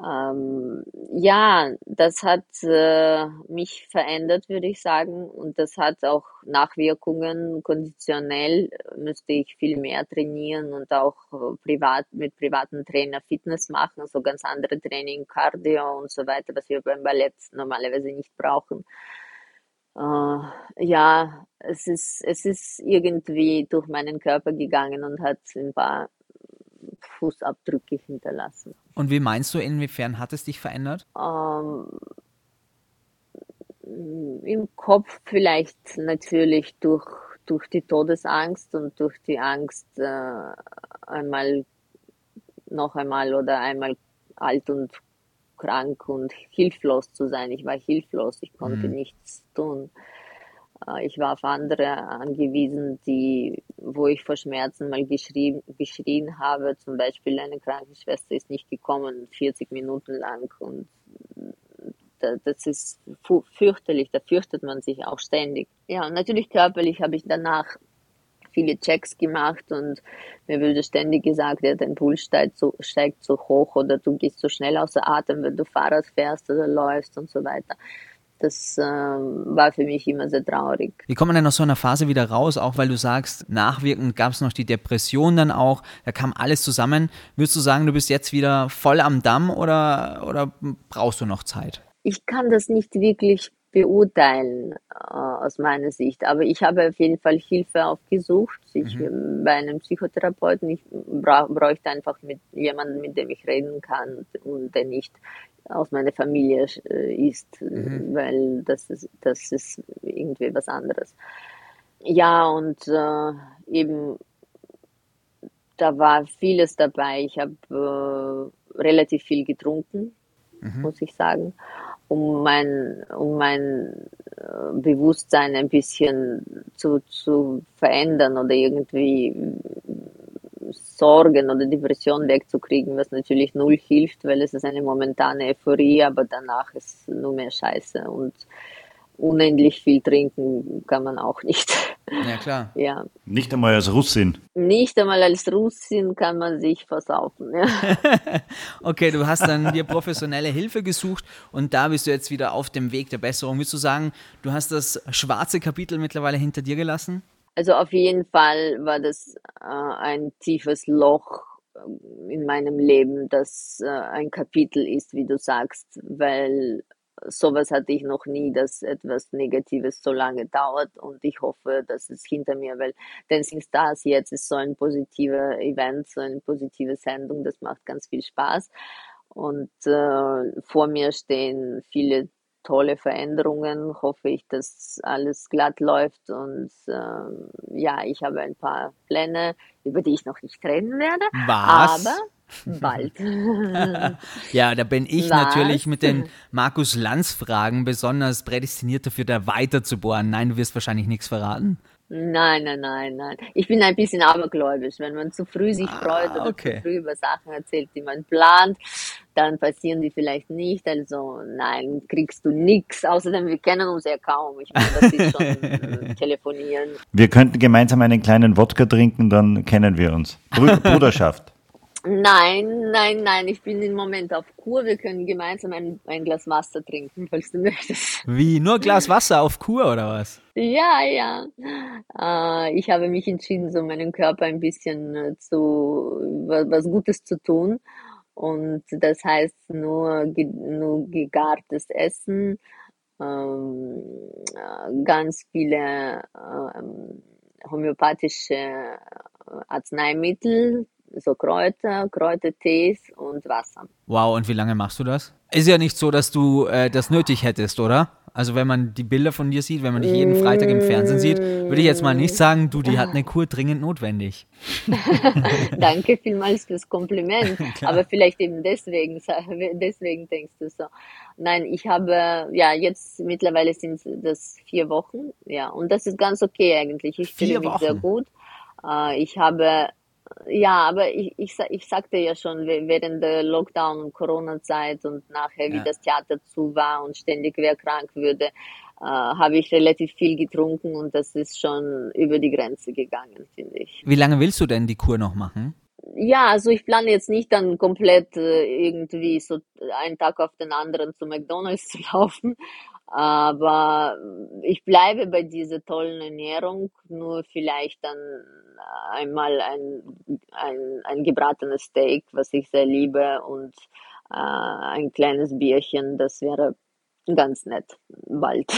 Ähm, ja, das hat äh, mich verändert, würde ich sagen. Und das hat auch Nachwirkungen. Konditionell müsste ich viel mehr trainieren und auch äh, privat mit privaten Trainer Fitness machen, so ganz andere Training, Cardio und so weiter, was wir beim Ballett normalerweise nicht brauchen. Äh, ja, es ist, es ist irgendwie durch meinen Körper gegangen und hat ein paar Fußabdrücke hinterlassen. Und wie meinst du, inwiefern hat es dich verändert? Ähm, Im Kopf vielleicht natürlich durch, durch die Todesangst und durch die Angst, äh, einmal noch einmal oder einmal alt und krank und hilflos zu sein. Ich war hilflos, ich konnte mhm. nichts tun. Äh, ich war auf andere angewiesen, die, wo ich vor Schmerzen mal geschrien, geschrien habe. Zum Beispiel eine Krankenschwester ist nicht gekommen, 40 Minuten lang. Und das ist fürchterlich, da fürchtet man sich auch ständig. Ja, und natürlich körperlich habe ich danach viele Checks gemacht und mir wurde ständig gesagt, ja, dein Puls steigt so, steigt so hoch oder du gehst so schnell außer Atem, wenn du Fahrrad fährst oder läufst und so weiter. Das äh, war für mich immer sehr traurig. Wie kommt man denn aus so einer Phase wieder raus? Auch weil du sagst, nachwirkend gab es noch die Depression dann auch, da kam alles zusammen. Würdest du sagen, du bist jetzt wieder voll am Damm oder, oder brauchst du noch Zeit? Ich kann das nicht wirklich beurteilen äh, aus meiner Sicht. Aber ich habe auf jeden Fall Hilfe aufgesucht. Ich mhm. bei einem Psychotherapeuten. Ich bra bräuchte einfach mit jemandem, mit dem ich reden kann und der nicht aus meiner Familie äh, ist, mhm. weil das ist, das ist irgendwie was anderes. Ja, und äh, eben da war vieles dabei. Ich habe äh, relativ viel getrunken, mhm. muss ich sagen um mein, um mein äh, Bewusstsein ein bisschen zu, zu verändern oder irgendwie Sorgen oder Depression wegzukriegen, was natürlich null hilft, weil es ist eine momentane Euphorie, aber danach ist nur mehr Scheiße und unendlich viel trinken kann man auch nicht. Ja, klar. Ja. Nicht einmal als Russin. Nicht einmal als Russin kann man sich versaufen. Ja. okay, du hast dann dir professionelle Hilfe gesucht und da bist du jetzt wieder auf dem Weg der Besserung. Willst du sagen, du hast das schwarze Kapitel mittlerweile hinter dir gelassen? Also auf jeden Fall war das äh, ein tiefes Loch äh, in meinem Leben, das äh, ein Kapitel ist, wie du sagst, weil sowas hatte ich noch nie, dass etwas Negatives so lange dauert. Und ich hoffe, dass es hinter mir, weil Dancing Stars jetzt ist so ein positiver Event, so eine positive Sendung, das macht ganz viel Spaß. Und äh, vor mir stehen viele tolle Veränderungen, hoffe ich, dass alles glatt läuft und äh, ja, ich habe ein paar Pläne, über die ich noch nicht reden werde, Was? aber Bald. ja, da bin ich Was? natürlich mit den Markus Lanz-Fragen besonders prädestiniert dafür, da weiter zu bohren. Nein, du wirst wahrscheinlich nichts verraten. Nein, nein, nein, nein. Ich bin ein bisschen abergläubisch. Wenn man zu früh sich ah, freut oder okay. zu früh über Sachen erzählt, die man plant, dann passieren die vielleicht nicht. Also nein, kriegst du nichts. Außerdem, wir kennen uns ja kaum. Ich meine, das ist schon äh, telefonieren. Wir könnten gemeinsam einen kleinen Wodka trinken, dann kennen wir uns. Bruderschaft. Nein, nein, nein, ich bin im Moment auf Kur. Wir können gemeinsam ein, ein Glas Wasser trinken, falls du möchtest. Wie? Nur Glas Wasser auf Kur oder was? Ja, ja. Äh, ich habe mich entschieden, so meinem Körper ein bisschen äh, zu was, was Gutes zu tun. Und das heißt nur, nur gegartes Essen, ähm, äh, ganz viele ähm, homöopathische Arzneimittel, so Kräuter, Kräutertees und Wasser. Wow, und wie lange machst du das? Ist ja nicht so, dass du äh, das nötig hättest, oder? Also wenn man die Bilder von dir sieht, wenn man dich jeden Freitag im Fernsehen sieht, würde ich jetzt mal nicht sagen, du, die hat eine Kur dringend notwendig. Danke vielmals fürs Kompliment. Aber vielleicht eben deswegen, deswegen denkst du so. Nein, ich habe, ja, jetzt mittlerweile sind das vier Wochen, ja, und das ist ganz okay eigentlich. Ich fühle mich sehr gut. Äh, ich habe ja, aber ich, ich, ich sagte ja schon, während der Lockdown- und Corona-Zeit und nachher, wie das Theater zu war und ständig wer krank würde, äh, habe ich relativ viel getrunken und das ist schon über die Grenze gegangen, finde ich. Wie lange willst du denn die Kur noch machen? Ja, also ich plane jetzt nicht dann komplett äh, irgendwie so einen Tag auf den anderen zu McDonalds zu laufen, aber ich bleibe bei dieser tollen Ernährung, nur vielleicht dann einmal ein, ein, ein gebratenes Steak, was ich sehr liebe, und äh, ein kleines Bierchen, das wäre ganz nett bald.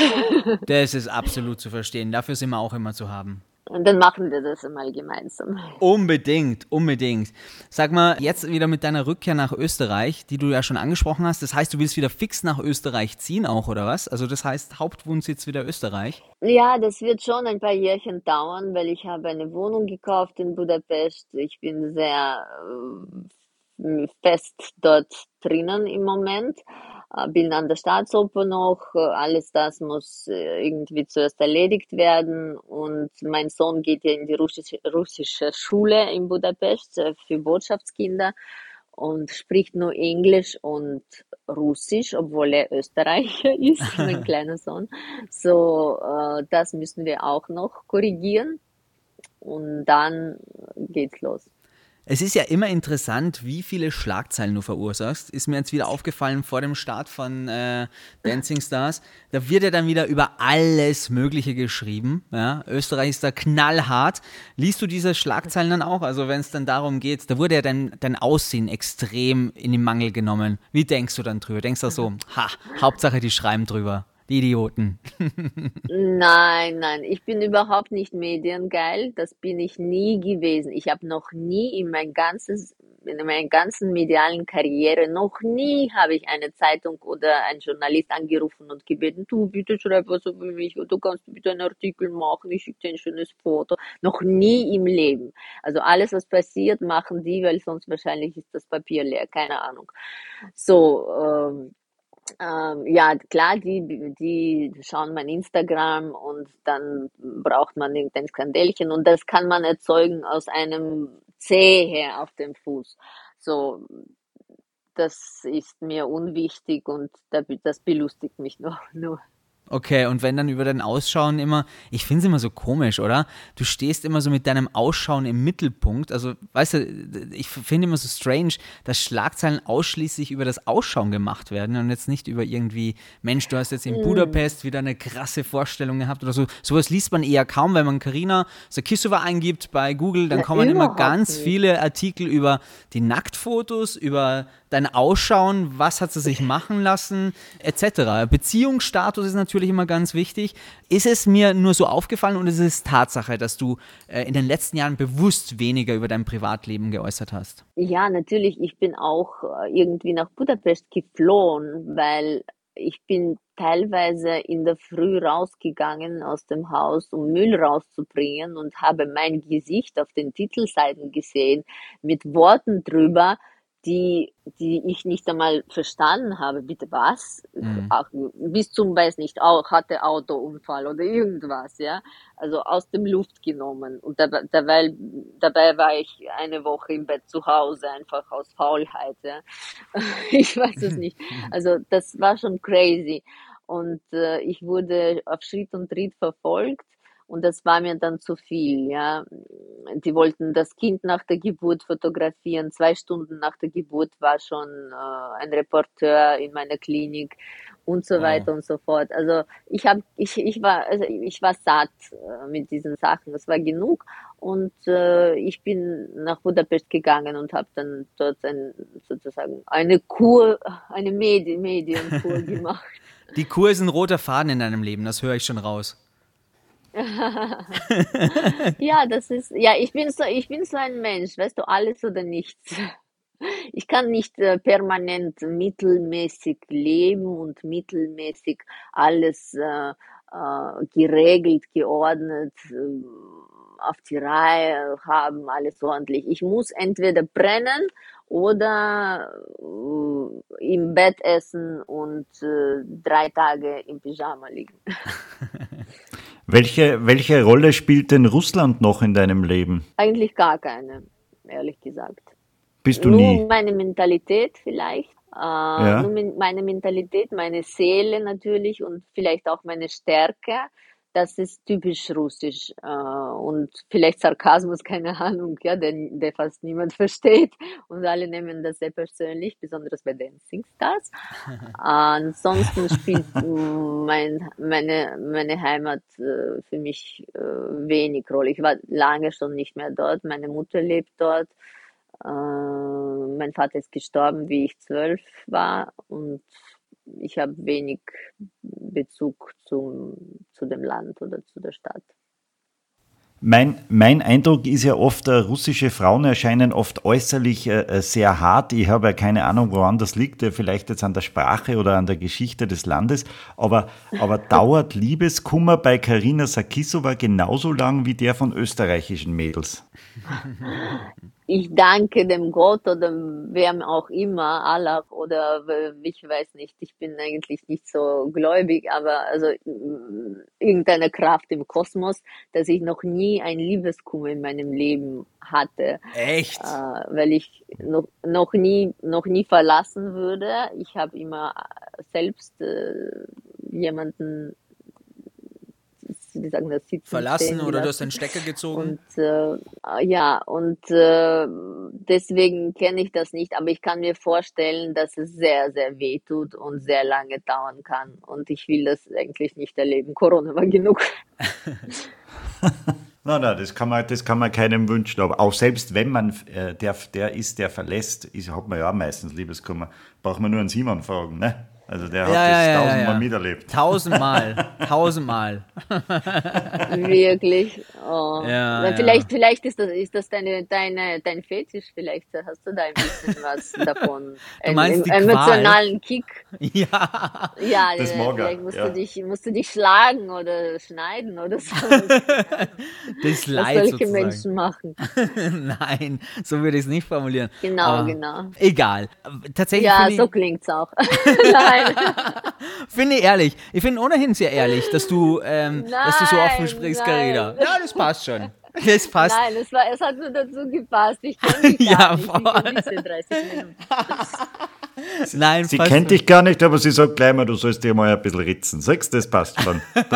das ist absolut zu verstehen. Dafür sind wir auch immer zu haben. Und dann machen wir das einmal gemeinsam. Unbedingt, unbedingt. Sag mal, jetzt wieder mit deiner Rückkehr nach Österreich, die du ja schon angesprochen hast. Das heißt, du willst wieder fix nach Österreich ziehen auch, oder was? Also das heißt, Hauptwohnsitz wieder Österreich? Ja, das wird schon ein paar Jährchen dauern, weil ich habe eine Wohnung gekauft in Budapest. Ich bin sehr äh, fest dort drinnen im Moment. Äh, bin an der Staatsoper noch. Äh, alles das muss äh, irgendwie zuerst erledigt werden. Und mein Sohn geht ja in die russische, russische Schule in Budapest für Botschaftskinder und spricht nur Englisch und Russisch, obwohl er Österreicher ist, mein kleiner Sohn. So, das müssen wir auch noch korrigieren. Und dann geht's los. Es ist ja immer interessant, wie viele Schlagzeilen du verursachst. Ist mir jetzt wieder aufgefallen vor dem Start von äh, Dancing Stars. Da wird ja dann wieder über alles Mögliche geschrieben. Ja? Österreich ist da knallhart. Liest du diese Schlagzeilen dann auch? Also wenn es dann darum geht, da wurde ja dein, dein Aussehen extrem in den Mangel genommen. Wie denkst du dann drüber? Denkst du so, ha, Hauptsache die schreiben drüber die Idioten. nein, nein, ich bin überhaupt nicht mediengeil. Das bin ich nie gewesen. Ich habe noch nie in mein ganzes in meiner ganzen medialen Karriere noch nie habe ich eine Zeitung oder einen Journalist angerufen und gebeten, du bitte schreib was über mich oder du kannst bitte einen Artikel machen, ich schicke dir ein schönes Foto. Noch nie im Leben. Also alles, was passiert, machen die, weil sonst wahrscheinlich ist das Papier leer, keine Ahnung. So, ähm, ähm, ja, klar, die, die schauen mein Instagram und dann braucht man irgendein Skandälchen und das kann man erzeugen aus einem Zeh her auf dem Fuß. So, das ist mir unwichtig und das belustigt mich noch nur. Okay, und wenn dann über dein Ausschauen immer, ich finde es immer so komisch, oder? Du stehst immer so mit deinem Ausschauen im Mittelpunkt. Also, weißt du, ich finde immer so strange, dass Schlagzeilen ausschließlich über das Ausschauen gemacht werden und jetzt nicht über irgendwie, Mensch, du hast jetzt in mm. Budapest wieder eine krasse Vorstellung gehabt oder so. Sowas liest man eher kaum, wenn man Karina Sakisova eingibt bei Google, dann ja, kommen immer ganz nicht. viele Artikel über die Nacktfotos, über dein Ausschauen, was hat sie sich machen lassen, etc. Beziehungsstatus ist natürlich immer ganz wichtig. Ist es mir nur so aufgefallen und ist es Tatsache, dass du äh, in den letzten Jahren bewusst weniger über dein Privatleben geäußert hast? Ja, natürlich. Ich bin auch äh, irgendwie nach Budapest geflohen, weil ich bin teilweise in der Früh rausgegangen aus dem Haus, um Müll rauszubringen und habe mein Gesicht auf den Titelseiten gesehen mit Worten drüber, die, die ich nicht einmal verstanden habe. Bitte was? Mhm. Auch, bis zum weiß nicht, auch hatte Autounfall oder irgendwas, ja. Also aus dem Luft genommen. Und dabei, dabei, dabei war ich eine Woche im Bett zu Hause, einfach aus Faulheit, ja. Ich weiß es nicht. Also das war schon crazy. Und äh, ich wurde auf Schritt und Tritt verfolgt und das war mir dann zu viel, ja. Die wollten das Kind nach der Geburt fotografieren. Zwei Stunden nach der Geburt war schon äh, ein Reporter in meiner Klinik und so weiter und so fort. Also ich habe, ich, ich war, also ich war satt äh, mit diesen Sachen. Das war genug. Und äh, ich bin nach Budapest gegangen und habe dann dort ein, sozusagen eine Kur, eine Medi Medienkur gemacht. Die Kur ist ein roter Faden in deinem Leben, das höre ich schon raus. ja, das ist, ja, ich bin so, ich bin so ein Mensch, weißt du, alles oder nichts. Ich kann nicht äh, permanent mittelmäßig leben und mittelmäßig alles äh, äh, geregelt, geordnet, äh, auf die Reihe haben, alles ordentlich. Ich muss entweder brennen oder äh, im Bett essen und äh, drei Tage im Pyjama liegen. Welche, welche Rolle spielt denn Russland noch in deinem Leben? Eigentlich gar keine, ehrlich gesagt. Bist du Nur nie? meine Mentalität vielleicht. Äh, ja. Nur meine Mentalität, meine Seele natürlich und vielleicht auch meine Stärke das ist typisch russisch äh, und vielleicht Sarkasmus, keine Ahnung, ja, den, der fast niemand versteht und alle nehmen das sehr persönlich, besonders bei Dancing Stars. ansonsten spielt mein, meine, meine Heimat äh, für mich äh, wenig Rolle. Ich war lange schon nicht mehr dort, meine Mutter lebt dort. Äh, mein Vater ist gestorben, wie ich zwölf war und ich habe wenig Bezug zum, zu dem Land oder zu der Stadt. Mein, mein Eindruck ist ja oft, äh, russische Frauen erscheinen oft äußerlich äh, äh sehr hart. Ich habe ja keine Ahnung, woran das liegt, äh, vielleicht jetzt an der Sprache oder an der Geschichte des Landes. Aber, aber dauert Liebeskummer bei Karina Sakisova genauso lang wie der von österreichischen Mädels? ich danke dem Gott oder wem auch immer, Allah oder ich weiß nicht, ich bin eigentlich nicht so gläubig, aber also irgendeine Kraft im Kosmos, dass ich noch nie ein Liebeskummer in meinem Leben hatte. Echt? Äh, weil ich noch, noch nie noch nie verlassen würde. Ich habe immer selbst äh, jemanden wie sagen das, sitzen verlassen oder du hast einen Stecker gezogen. Und äh, ja, und äh, deswegen kenne ich das nicht, aber ich kann mir vorstellen, dass es sehr, sehr weh tut und sehr lange dauern kann. Und ich will das eigentlich nicht erleben. Corona war genug. Nein, nein, das kann man, das kann man keinem wünschen. Aber auch selbst wenn man äh, der, der ist, der verlässt, ist, hat man ja auch meistens Liebeskummer, braucht man nur einen Simon fragen, ne? Also der hat ja, das ja, tausendmal ja, miterlebt. Tausendmal, tausendmal. Wirklich. Oh. Ja, vielleicht, vielleicht ist das, ist das deine, deine, dein Fetisch, vielleicht hast du da ein bisschen was davon. Du meinst einen emotionalen Qual? Kick. Ja. Ja, das vielleicht musst, Du dich, musst du dich schlagen oder schneiden oder so. das Leid Was solche sozusagen. Menschen machen. Nein, so würde ich es nicht formulieren. Genau, Aber genau. Egal. Tatsächlich. Ja, so klingt's auch. Nein. finde ich ehrlich. Ich finde ohnehin sehr ehrlich, dass du, ähm, nein, dass du so offen sprichst, Carina. Ja, das passt schon. Das passt. Nein, es, war, es hat nur dazu gepasst. Ich kenne dich ja, nicht. Ich 30 Minuten. Nein, sie kennt dich gar nicht, aber sie sagt gleich mal, du sollst dir mal ein bisschen ritzen. Sagst, das passt schon.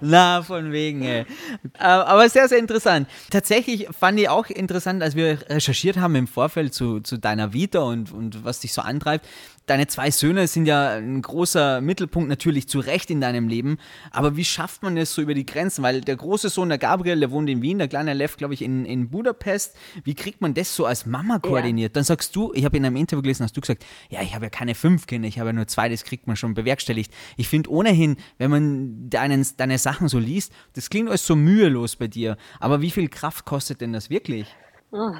Na, von wegen, ey. Äh, aber sehr, sehr interessant. Tatsächlich fand ich auch interessant, als wir recherchiert haben im Vorfeld zu, zu deiner Vita und, und was dich so antreibt, Deine zwei Söhne sind ja ein großer Mittelpunkt natürlich zu Recht in deinem Leben. Aber wie schafft man es so über die Grenzen? Weil der große Sohn, der Gabriel, der wohnt in Wien, der kleine Lev, glaube ich, in, in Budapest. Wie kriegt man das so als Mama koordiniert? Ja. Dann sagst du, ich habe in einem Interview gelesen, hast du gesagt, ja, ich habe ja keine fünf Kinder, ich habe ja nur zwei, das kriegt man schon bewerkstelligt. Ich finde ohnehin, wenn man deinen, deine Sachen so liest, das klingt alles so mühelos bei dir. Aber wie viel Kraft kostet denn das wirklich? Oh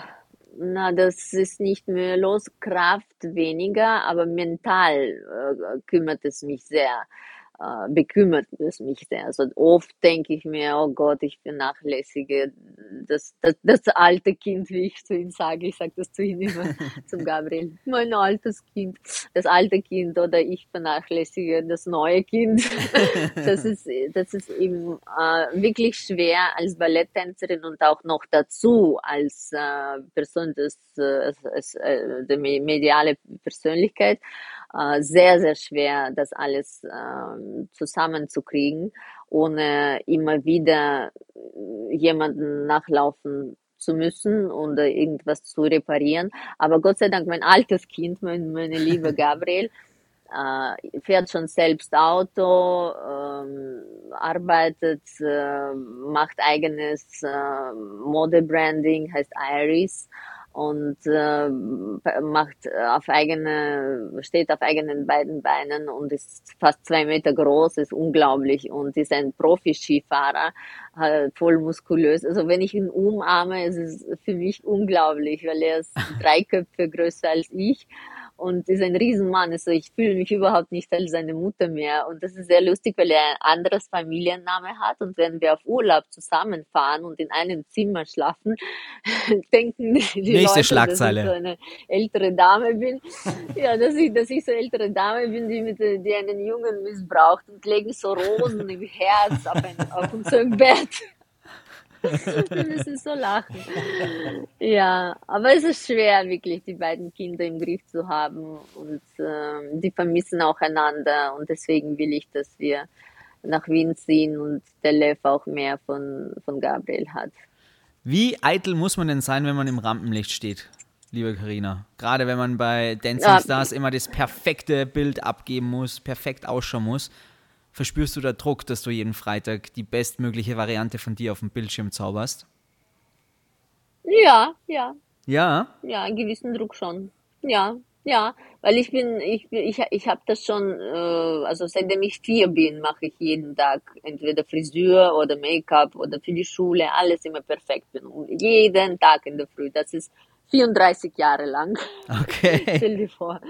na, das ist nicht mühelos, Kraft weniger, aber mental äh, kümmert es mich sehr äh, bekümmert es mich sehr. Also oft denke ich mir, oh Gott, ich vernachlässige das, das, das alte Kind, wie ich zu ihm sage. Ich sage das zu ihm immer, zum Gabriel. Mein altes Kind, das alte Kind oder ich vernachlässige das neue Kind. das ist, das ist eben äh, wirklich schwer als Balletttänzerin und auch noch dazu als äh, Person des, äh, als, äh, der mediale Persönlichkeit äh, sehr, sehr schwer, das alles äh, zusammenzukriegen, ohne immer wieder jemanden nachlaufen zu müssen oder irgendwas zu reparieren. Aber Gott sei Dank, mein altes Kind, mein, meine liebe Gabriel, äh, fährt schon selbst Auto, ähm, arbeitet, äh, macht eigenes äh, Modebranding, heißt Iris und äh, macht auf eigene, steht auf eigenen beiden Beinen und ist fast zwei Meter groß, ist unglaublich und ist ein Profi-Skifahrer, äh, voll muskulös. Also wenn ich ihn umarme, ist es für mich unglaublich, weil er ist drei Köpfe größer als ich und ist ein Riesenmann. Also ich fühle mich überhaupt nicht als seine Mutter mehr. Und das ist sehr lustig, weil er ein anderes Familienname hat. Und wenn wir auf Urlaub zusammenfahren und in einem Zimmer schlafen, denken die Nächste Leute, Schlagzeile. dass ich so eine ältere Dame bin. ja, dass ich, dass ich so eine ältere Dame bin, die, mit, die einen Jungen missbraucht und legen so Rosen im Herz auf, ein, auf unserem Bett. Wir müssen so lachen. Ja, aber es ist schwer, wirklich die beiden Kinder im Griff zu haben und äh, die vermissen auch einander und deswegen will ich, dass wir nach Wien ziehen und der Lev auch mehr von, von Gabriel hat. Wie eitel muss man denn sein, wenn man im Rampenlicht steht? liebe Karina. Gerade wenn man bei Dancing ja. Stars immer das perfekte Bild abgeben muss, perfekt ausschauen muss verspürst du da Druck, dass du jeden Freitag die bestmögliche Variante von dir auf dem Bildschirm zauberst? Ja, ja. Ja? Ja, einen gewissen Druck schon. Ja, ja, weil ich bin, ich, ich, ich habe das schon, äh, also seitdem ich vier bin, mache ich jeden Tag entweder Frisur oder Make-up oder für die Schule, alles immer perfekt bin. Und jeden Tag in der Früh. Das ist 34 Jahre lang. Okay. Stell dir vor.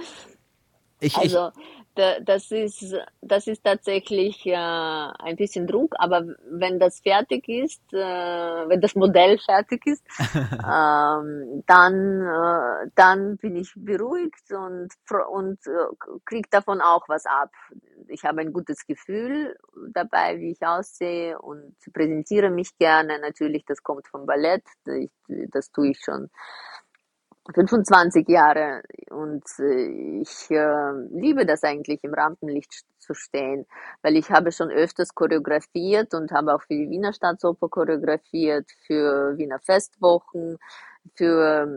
Ich, also, da, das ist, das ist tatsächlich äh, ein bisschen Druck, aber wenn das fertig ist, äh, wenn das Modell fertig ist, ähm, dann, äh, dann bin ich beruhigt und, und äh, kriege davon auch was ab. Ich habe ein gutes Gefühl dabei, wie ich aussehe und präsentiere mich gerne. Natürlich, das kommt vom Ballett, das tue ich schon 25 Jahre und äh, ich äh, liebe das eigentlich im Rampenlicht zu stehen, weil ich habe schon öfters choreografiert und habe auch für die Wiener Staatsoper choreografiert, für Wiener Festwochen, für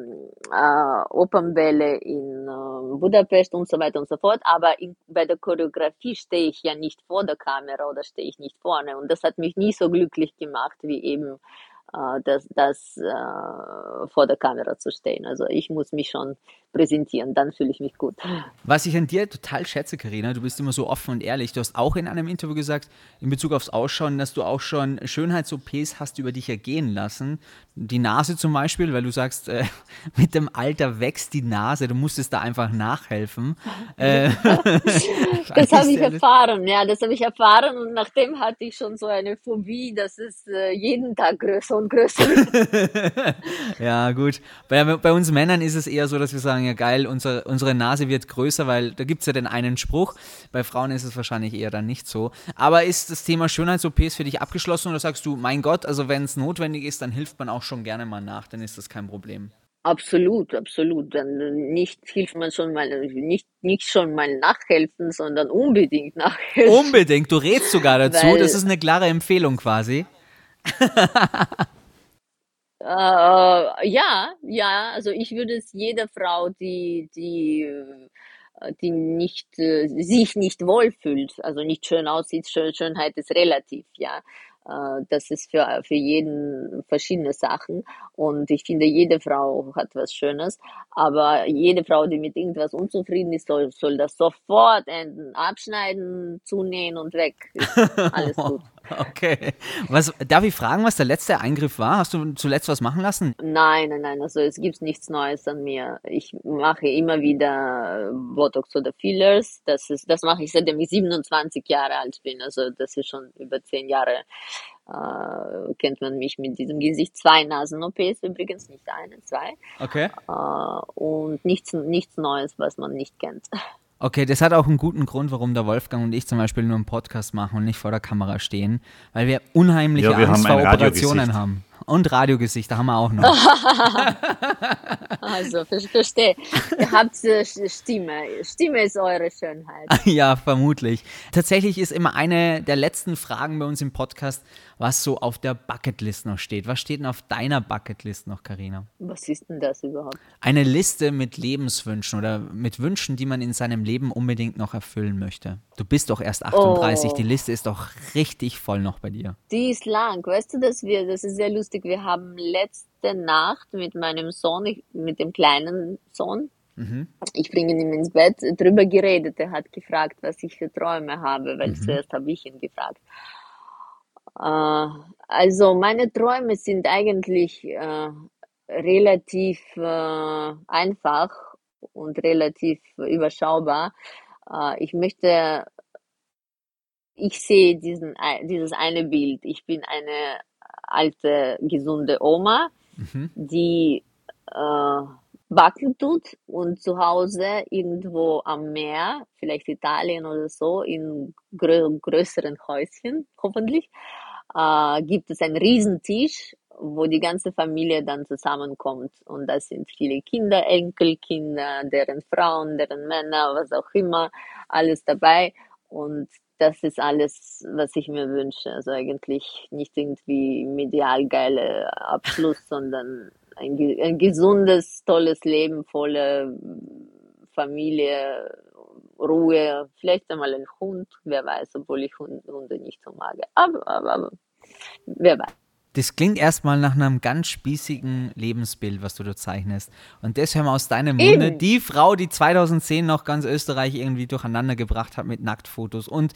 äh, Opernbälle in äh, Budapest und so weiter und so fort. Aber in, bei der Choreografie stehe ich ja nicht vor der Kamera oder stehe ich nicht vorne. Und das hat mich nie so glücklich gemacht wie eben äh, das, das äh, vor der Kamera zu stehen. Also ich muss mich schon präsentieren, dann fühle ich mich gut. Was ich an dir total schätze, Karina, du bist immer so offen und ehrlich. Du hast auch in einem Interview gesagt, in Bezug aufs Ausschauen, dass du auch schon Schönheits-OPs hast über dich ergehen lassen. Die Nase zum Beispiel, weil du sagst, äh, mit dem Alter wächst die Nase, du musstest da einfach nachhelfen. Äh, das habe ich erfahren, ja, das habe ich erfahren und nachdem hatte ich schon so eine Phobie, dass es äh, jeden Tag größer und größer ja, gut. Bei, bei uns Männern ist es eher so, dass wir sagen, ja geil, unser, unsere Nase wird größer, weil da gibt es ja den einen Spruch. Bei Frauen ist es wahrscheinlich eher dann nicht so. Aber ist das Thema Schönheits-OPs für dich abgeschlossen oder sagst du, mein Gott, also wenn es notwendig ist, dann hilft man auch schon gerne mal nach, dann ist das kein Problem. Absolut, absolut. Dann nicht hilft man schon mal, nicht, nicht schon mal nachhelfen, sondern unbedingt nachhelfen. Unbedingt, du rätst sogar dazu, Weil, das ist eine klare Empfehlung quasi. Äh, ja, ja, also ich würde es jeder Frau, die, die, äh, die nicht, äh, sich nicht wohlfühlt, also nicht schön aussieht, Schön, Schönheit ist relativ, ja. Äh, das ist für, für jeden verschiedene Sachen. Und ich finde, jede Frau hat was Schönes. Aber jede Frau, die mit irgendwas unzufrieden ist, soll, soll das sofort enden, abschneiden, zunähen und weg. Ist alles gut. Okay. Was, darf ich fragen, was der letzte Eingriff war? Hast du zuletzt was machen lassen? Nein, nein, nein. Also es gibt nichts Neues an mir. Ich mache immer wieder Botox oder Fillers. Das ist, das mache ich seitdem ich 27 Jahre alt bin. Also das ist schon über zehn Jahre äh, kennt man mich mit diesem Gesicht. Zwei Nasen-OPs übrigens, nicht eine, zwei. Okay. Äh, und nichts, nichts Neues, was man nicht kennt. Okay, das hat auch einen guten Grund, warum der Wolfgang und ich zum Beispiel nur einen Podcast machen und nicht vor der Kamera stehen, weil wir unheimliche ja, wir Angst vor Operationen haben. Und Radiogesicht, da haben wir auch noch. also, verstehe. Ihr habt Stimme. Stimme ist eure Schönheit. ja, vermutlich. Tatsächlich ist immer eine der letzten Fragen bei uns im Podcast, was so auf der Bucketlist noch steht. Was steht denn auf deiner Bucketlist noch, Karina? Was ist denn das überhaupt? Eine Liste mit Lebenswünschen oder mit Wünschen, die man in seinem Leben unbedingt noch erfüllen möchte. Du bist doch erst 38, oh. die Liste ist doch richtig voll noch bei dir. Die ist lang. Weißt du, dass wir, das ist sehr lustig, wir haben letzte Nacht mit meinem Sohn, mit dem kleinen Sohn, Mhm. Ich bringe ihn ins Bett, drüber geredet. Er hat gefragt, was ich für Träume habe, weil mhm. zuerst habe ich ihn gefragt. Äh, also meine Träume sind eigentlich äh, relativ äh, einfach und relativ überschaubar. Äh, ich möchte, ich sehe diesen, dieses eine Bild. Ich bin eine alte, gesunde Oma, mhm. die äh, backen tut und zu Hause irgendwo am Meer, vielleicht Italien oder so, in grö größeren Häuschen, hoffentlich, äh, gibt es einen Riesentisch, wo die ganze Familie dann zusammenkommt. Und das sind viele Kinder, Enkelkinder, deren Frauen, deren Männer, was auch immer, alles dabei. Und das ist alles, was ich mir wünsche. Also eigentlich nicht irgendwie medial geile Abschluss, sondern ein, ein gesundes, tolles Leben, volle Familie, Ruhe, vielleicht einmal ein Hund, wer weiß, obwohl ich Hunde nicht so mag. Aber, aber, aber wer weiß. Das klingt erstmal nach einem ganz spießigen Lebensbild, was du da zeichnest. Und das hören wir aus deinem Munde. Die Frau, die 2010 noch ganz Österreich irgendwie durcheinander gebracht hat mit Nacktfotos und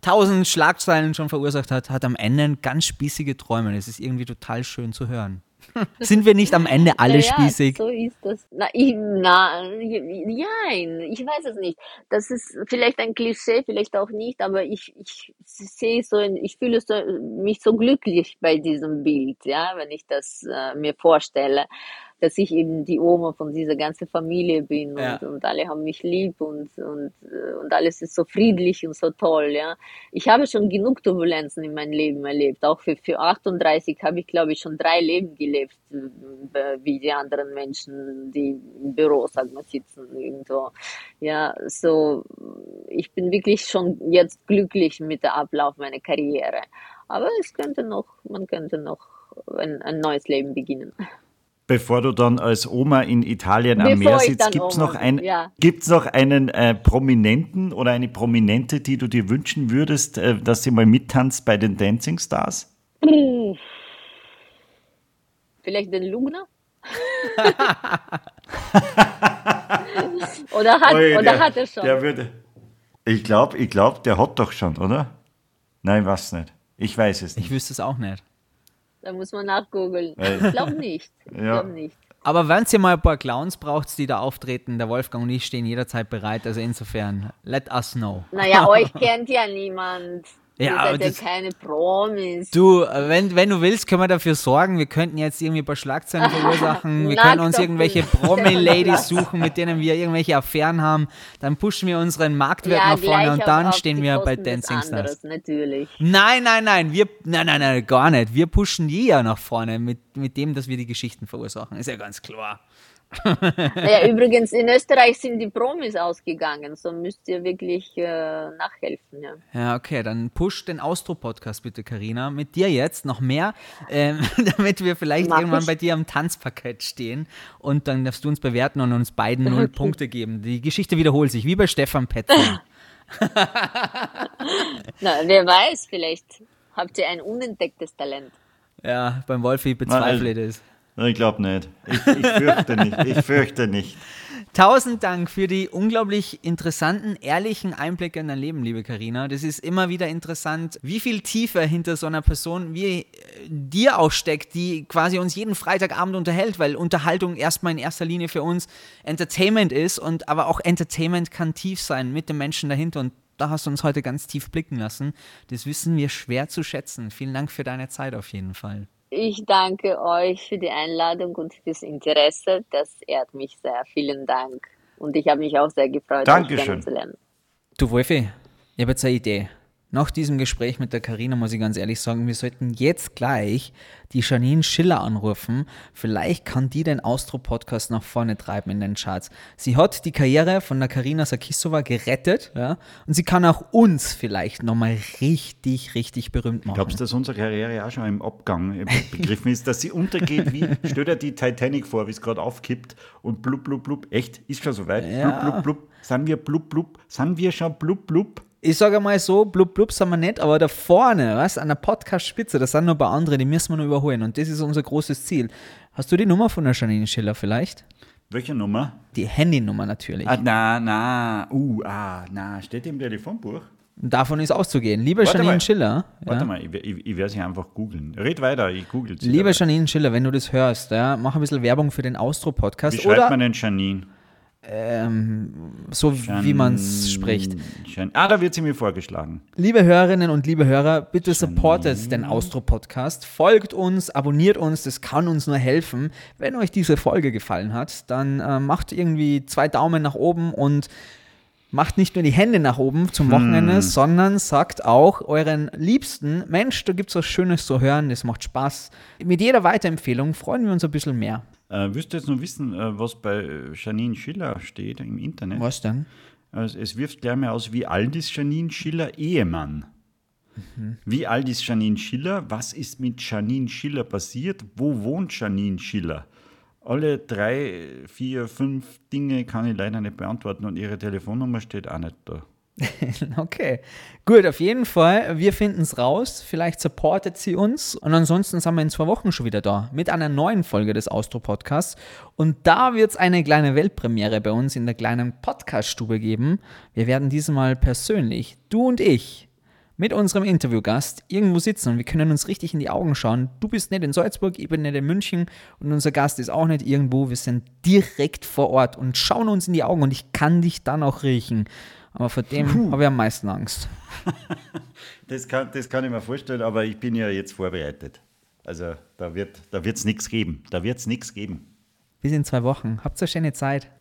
tausend Schlagzeilen schon verursacht hat, hat am Ende ganz spießige Träume. Das ist irgendwie total schön zu hören. Sind wir nicht am Ende alle Ja, spießig? so ist das. Na, ich, na, nein, ich weiß es nicht. Das ist vielleicht ein Klischee, vielleicht auch nicht, aber ich, ich sehe so, ein- ich fühle so, mich so glücklich bei diesem Bild, ja, wenn ich das äh, mir vorstelle, dass ich eben die Oma von dieser ganzen Familie bin Ja. und, und alle haben mich lieb und, und, äh, und alles ist so friedlich und so toll, ja. Ich habe schon genug Turbulenzen in meinem Leben erlebt. Auch für, für 38 habe ich, glaube ich, schon drei Leben gelebt, äh, wie die anderen Menschen, die im Büro, sagen wir, sitzen irgendwo. Ja, so, ich bin wirklich schon jetzt glücklich mit der Ablauf meiner Karriere. Aber es könnte noch, man könnte noch ein, ein neues Leben beginnen. Bevor du dann als Oma in Italien am Bevor Meer ich sitzt, gibt es noch, ein, ja. gibt's noch einen äh, Prominenten oder eine Prominente, die du dir wünschen würdest, äh, dass sie mal mittanzt bei den Dancing Stars? Vielleicht den Lugner? oder hat, oder der, hat er schon? Der würde, ich glaube, ich glaub, der hat doch schon, oder? Nein, ich weiß nicht. Ich weiß es Ich nicht. wüsste es auch nicht. Da muss man nachgoogeln. Ich glaube nicht. Ich Ja. glaube nicht. Aber wenn ihr mal ein paar Clowns braucht, die da auftreten, der Wolfgang und ich stehen jederzeit bereit. Also insofern, let us know. Naja, euch kennt ja niemand. Ja, aber ja das- keine Promis. Du, wenn, wenn du willst, können wir dafür sorgen. Wir könnten jetzt irgendwie ein paar Schlagzeilen verursachen. Wir können uns irgendwelche. Promi-Ladies suchen, mit denen wir irgendwelche Affären haben. Dann pushen wir unseren Marktwert ja, nach vorne und dann stehen wir bei Dancing Stars. anderes, natürlich. Nein, nein, nein, wir, nein, nein, nein, gar nicht. Wir pushen die ja nach vorne mit, mit dem, dass wir die Geschichten verursachen. Ist ja ganz klar. Naja, übrigens, in Österreich sind die Promis ausgegangen, so müsst ihr wirklich äh, nachhelfen. Ja. Ja, okay, dann push den Austro-Podcast bitte, Karina, mit dir jetzt noch mehr, ähm, damit wir vielleicht Mach irgendwann ich. bei dir am Tanzparkett stehen und dann darfst du uns bewerten und uns beiden null Punkte geben. Die Geschichte wiederholt sich, wie bei Stefan Petzl. Na, wer weiß, vielleicht habt ihr ein unentdecktes Talent. ja, beim Wolfi bezweifle ich das. Ich glaube nicht. Ich, ich fürchte nicht. Ich fürchte nicht. Tausend Dank für die unglaublich interessanten, ehrlichen Einblicke in dein Leben, liebe Karina. Das ist immer wieder interessant, wie viel Tiefe hinter so einer Person wie äh, dir auch steckt, die quasi uns jeden Freitagabend unterhält, weil Unterhaltung erstmal in erster Linie für uns Entertainment ist und aber auch Entertainment kann tief sein mit dem Menschen dahinter und da hast du uns heute ganz tief blicken lassen. Das wissen wir schwer zu schätzen. Vielen Dank für deine Zeit auf jeden Fall. Ich danke euch für die Einladung und fürs Interesse. Das ehrt mich sehr. Vielen Dank. Und ich habe mich auch sehr gefreut, euch Dankeschön. kennenzulernen. Du Wolfi, ich habe jetzt eine Idee. Nach diesem Gespräch mit der Karina muss ich ganz ehrlich sagen, wir sollten jetzt gleich die Janine Schiller anrufen. Vielleicht kann die den Austro-Podcast nach vorne treiben in den Charts. Sie hat die Karriere von der Karina Sakissova gerettet, ja, und sie kann auch uns vielleicht nochmal richtig, richtig berühmt machen. Glaubst du, dass unsere Karriere auch schon im Abgang begriffen ist, dass sie untergeht wie, stell dir die Titanic vor, wie es gerade aufkippt und blub, blub, blub, echt, ist schon soweit, Ja. blub, blub, blub, sind wir blub, blub, sind wir schon blub, blub? Ich sage mal so, blub blub sind wir nicht, aber da vorne, was, an der Podcast-Spitze, das sind noch ein paar andere, die müssen wir noch überholen und das ist unser großes Ziel. Hast du die Nummer von der Janine Schiller vielleicht? Welche Nummer? Die Handynummer natürlich. Ah, na, na, uh, ah, na, steht im Telefonbuch? Davon ist auszugehen. Liebe Warte Janine mal. Schiller, Warte ja, mal, ich, ich, ich werde sie einfach googeln. Red weiter, ich google sie. liebe. Janine Schiller, wenn du das hörst, ja, mach ein bisschen Werbung für den Austro-Podcast Wie schreibt oder man denn Janine? So wie man es spricht. Jan ah, da wird sie mir vorgeschlagen. Liebe Hörerinnen und liebe Hörer, bitte supportet den Austro-Podcast, folgt uns, abonniert uns, das kann uns nur helfen. Wenn euch diese Folge gefallen hat, dann äh, macht irgendwie zwei Daumen nach oben und macht nicht nur die Hände nach oben zum Wochenende, sondern sagt auch euren Liebsten, Mensch, da gibt es was Schönes zu hören, das macht Spaß. Mit jeder Weiterempfehlung freuen wir uns ein bisschen mehr. Äh, willst du jetzt noch wissen, äh, was bei äh, Janine Schiller steht im Internet? Was denn? Also es wirft gleich mal aus, wie alt ist Janine Schiller Ehemann? Mhm. Wie alt ist Janine Schiller? Was ist mit Janine Schiller passiert? Wo wohnt Janine Schiller? Alle drei, vier, fünf Dinge kann ich leider nicht beantworten und ihre Telefonnummer steht auch nicht da. Okay, gut, auf jeden Fall. Wir finden es raus. Vielleicht supportet sie uns. Und ansonsten sind wir in zwei Wochen schon wieder da mit einer neuen Folge des Austro-Podcasts. Und da wird es eine kleine Weltpremiere bei uns in der kleinen Podcast-Stube geben. Wir werden diesmal persönlich, du und ich, mit unserem Interviewgast irgendwo sitzen und wir können uns richtig in die Augen schauen. Du bist nicht in Salzburg, ich bin nicht in München und unser Gast ist auch nicht irgendwo. Wir sind direkt vor Ort und schauen uns in die Augen und ich kann dich dann auch riechen. Aber vor dem habe ich am meisten Angst. Das kann, das kann ich mir vorstellen, aber ich bin ja jetzt vorbereitet. Also da wird es da nichts geben. Da wird es nichts geben. Bis in zwei Wochen. Habt eine schöne Zeit.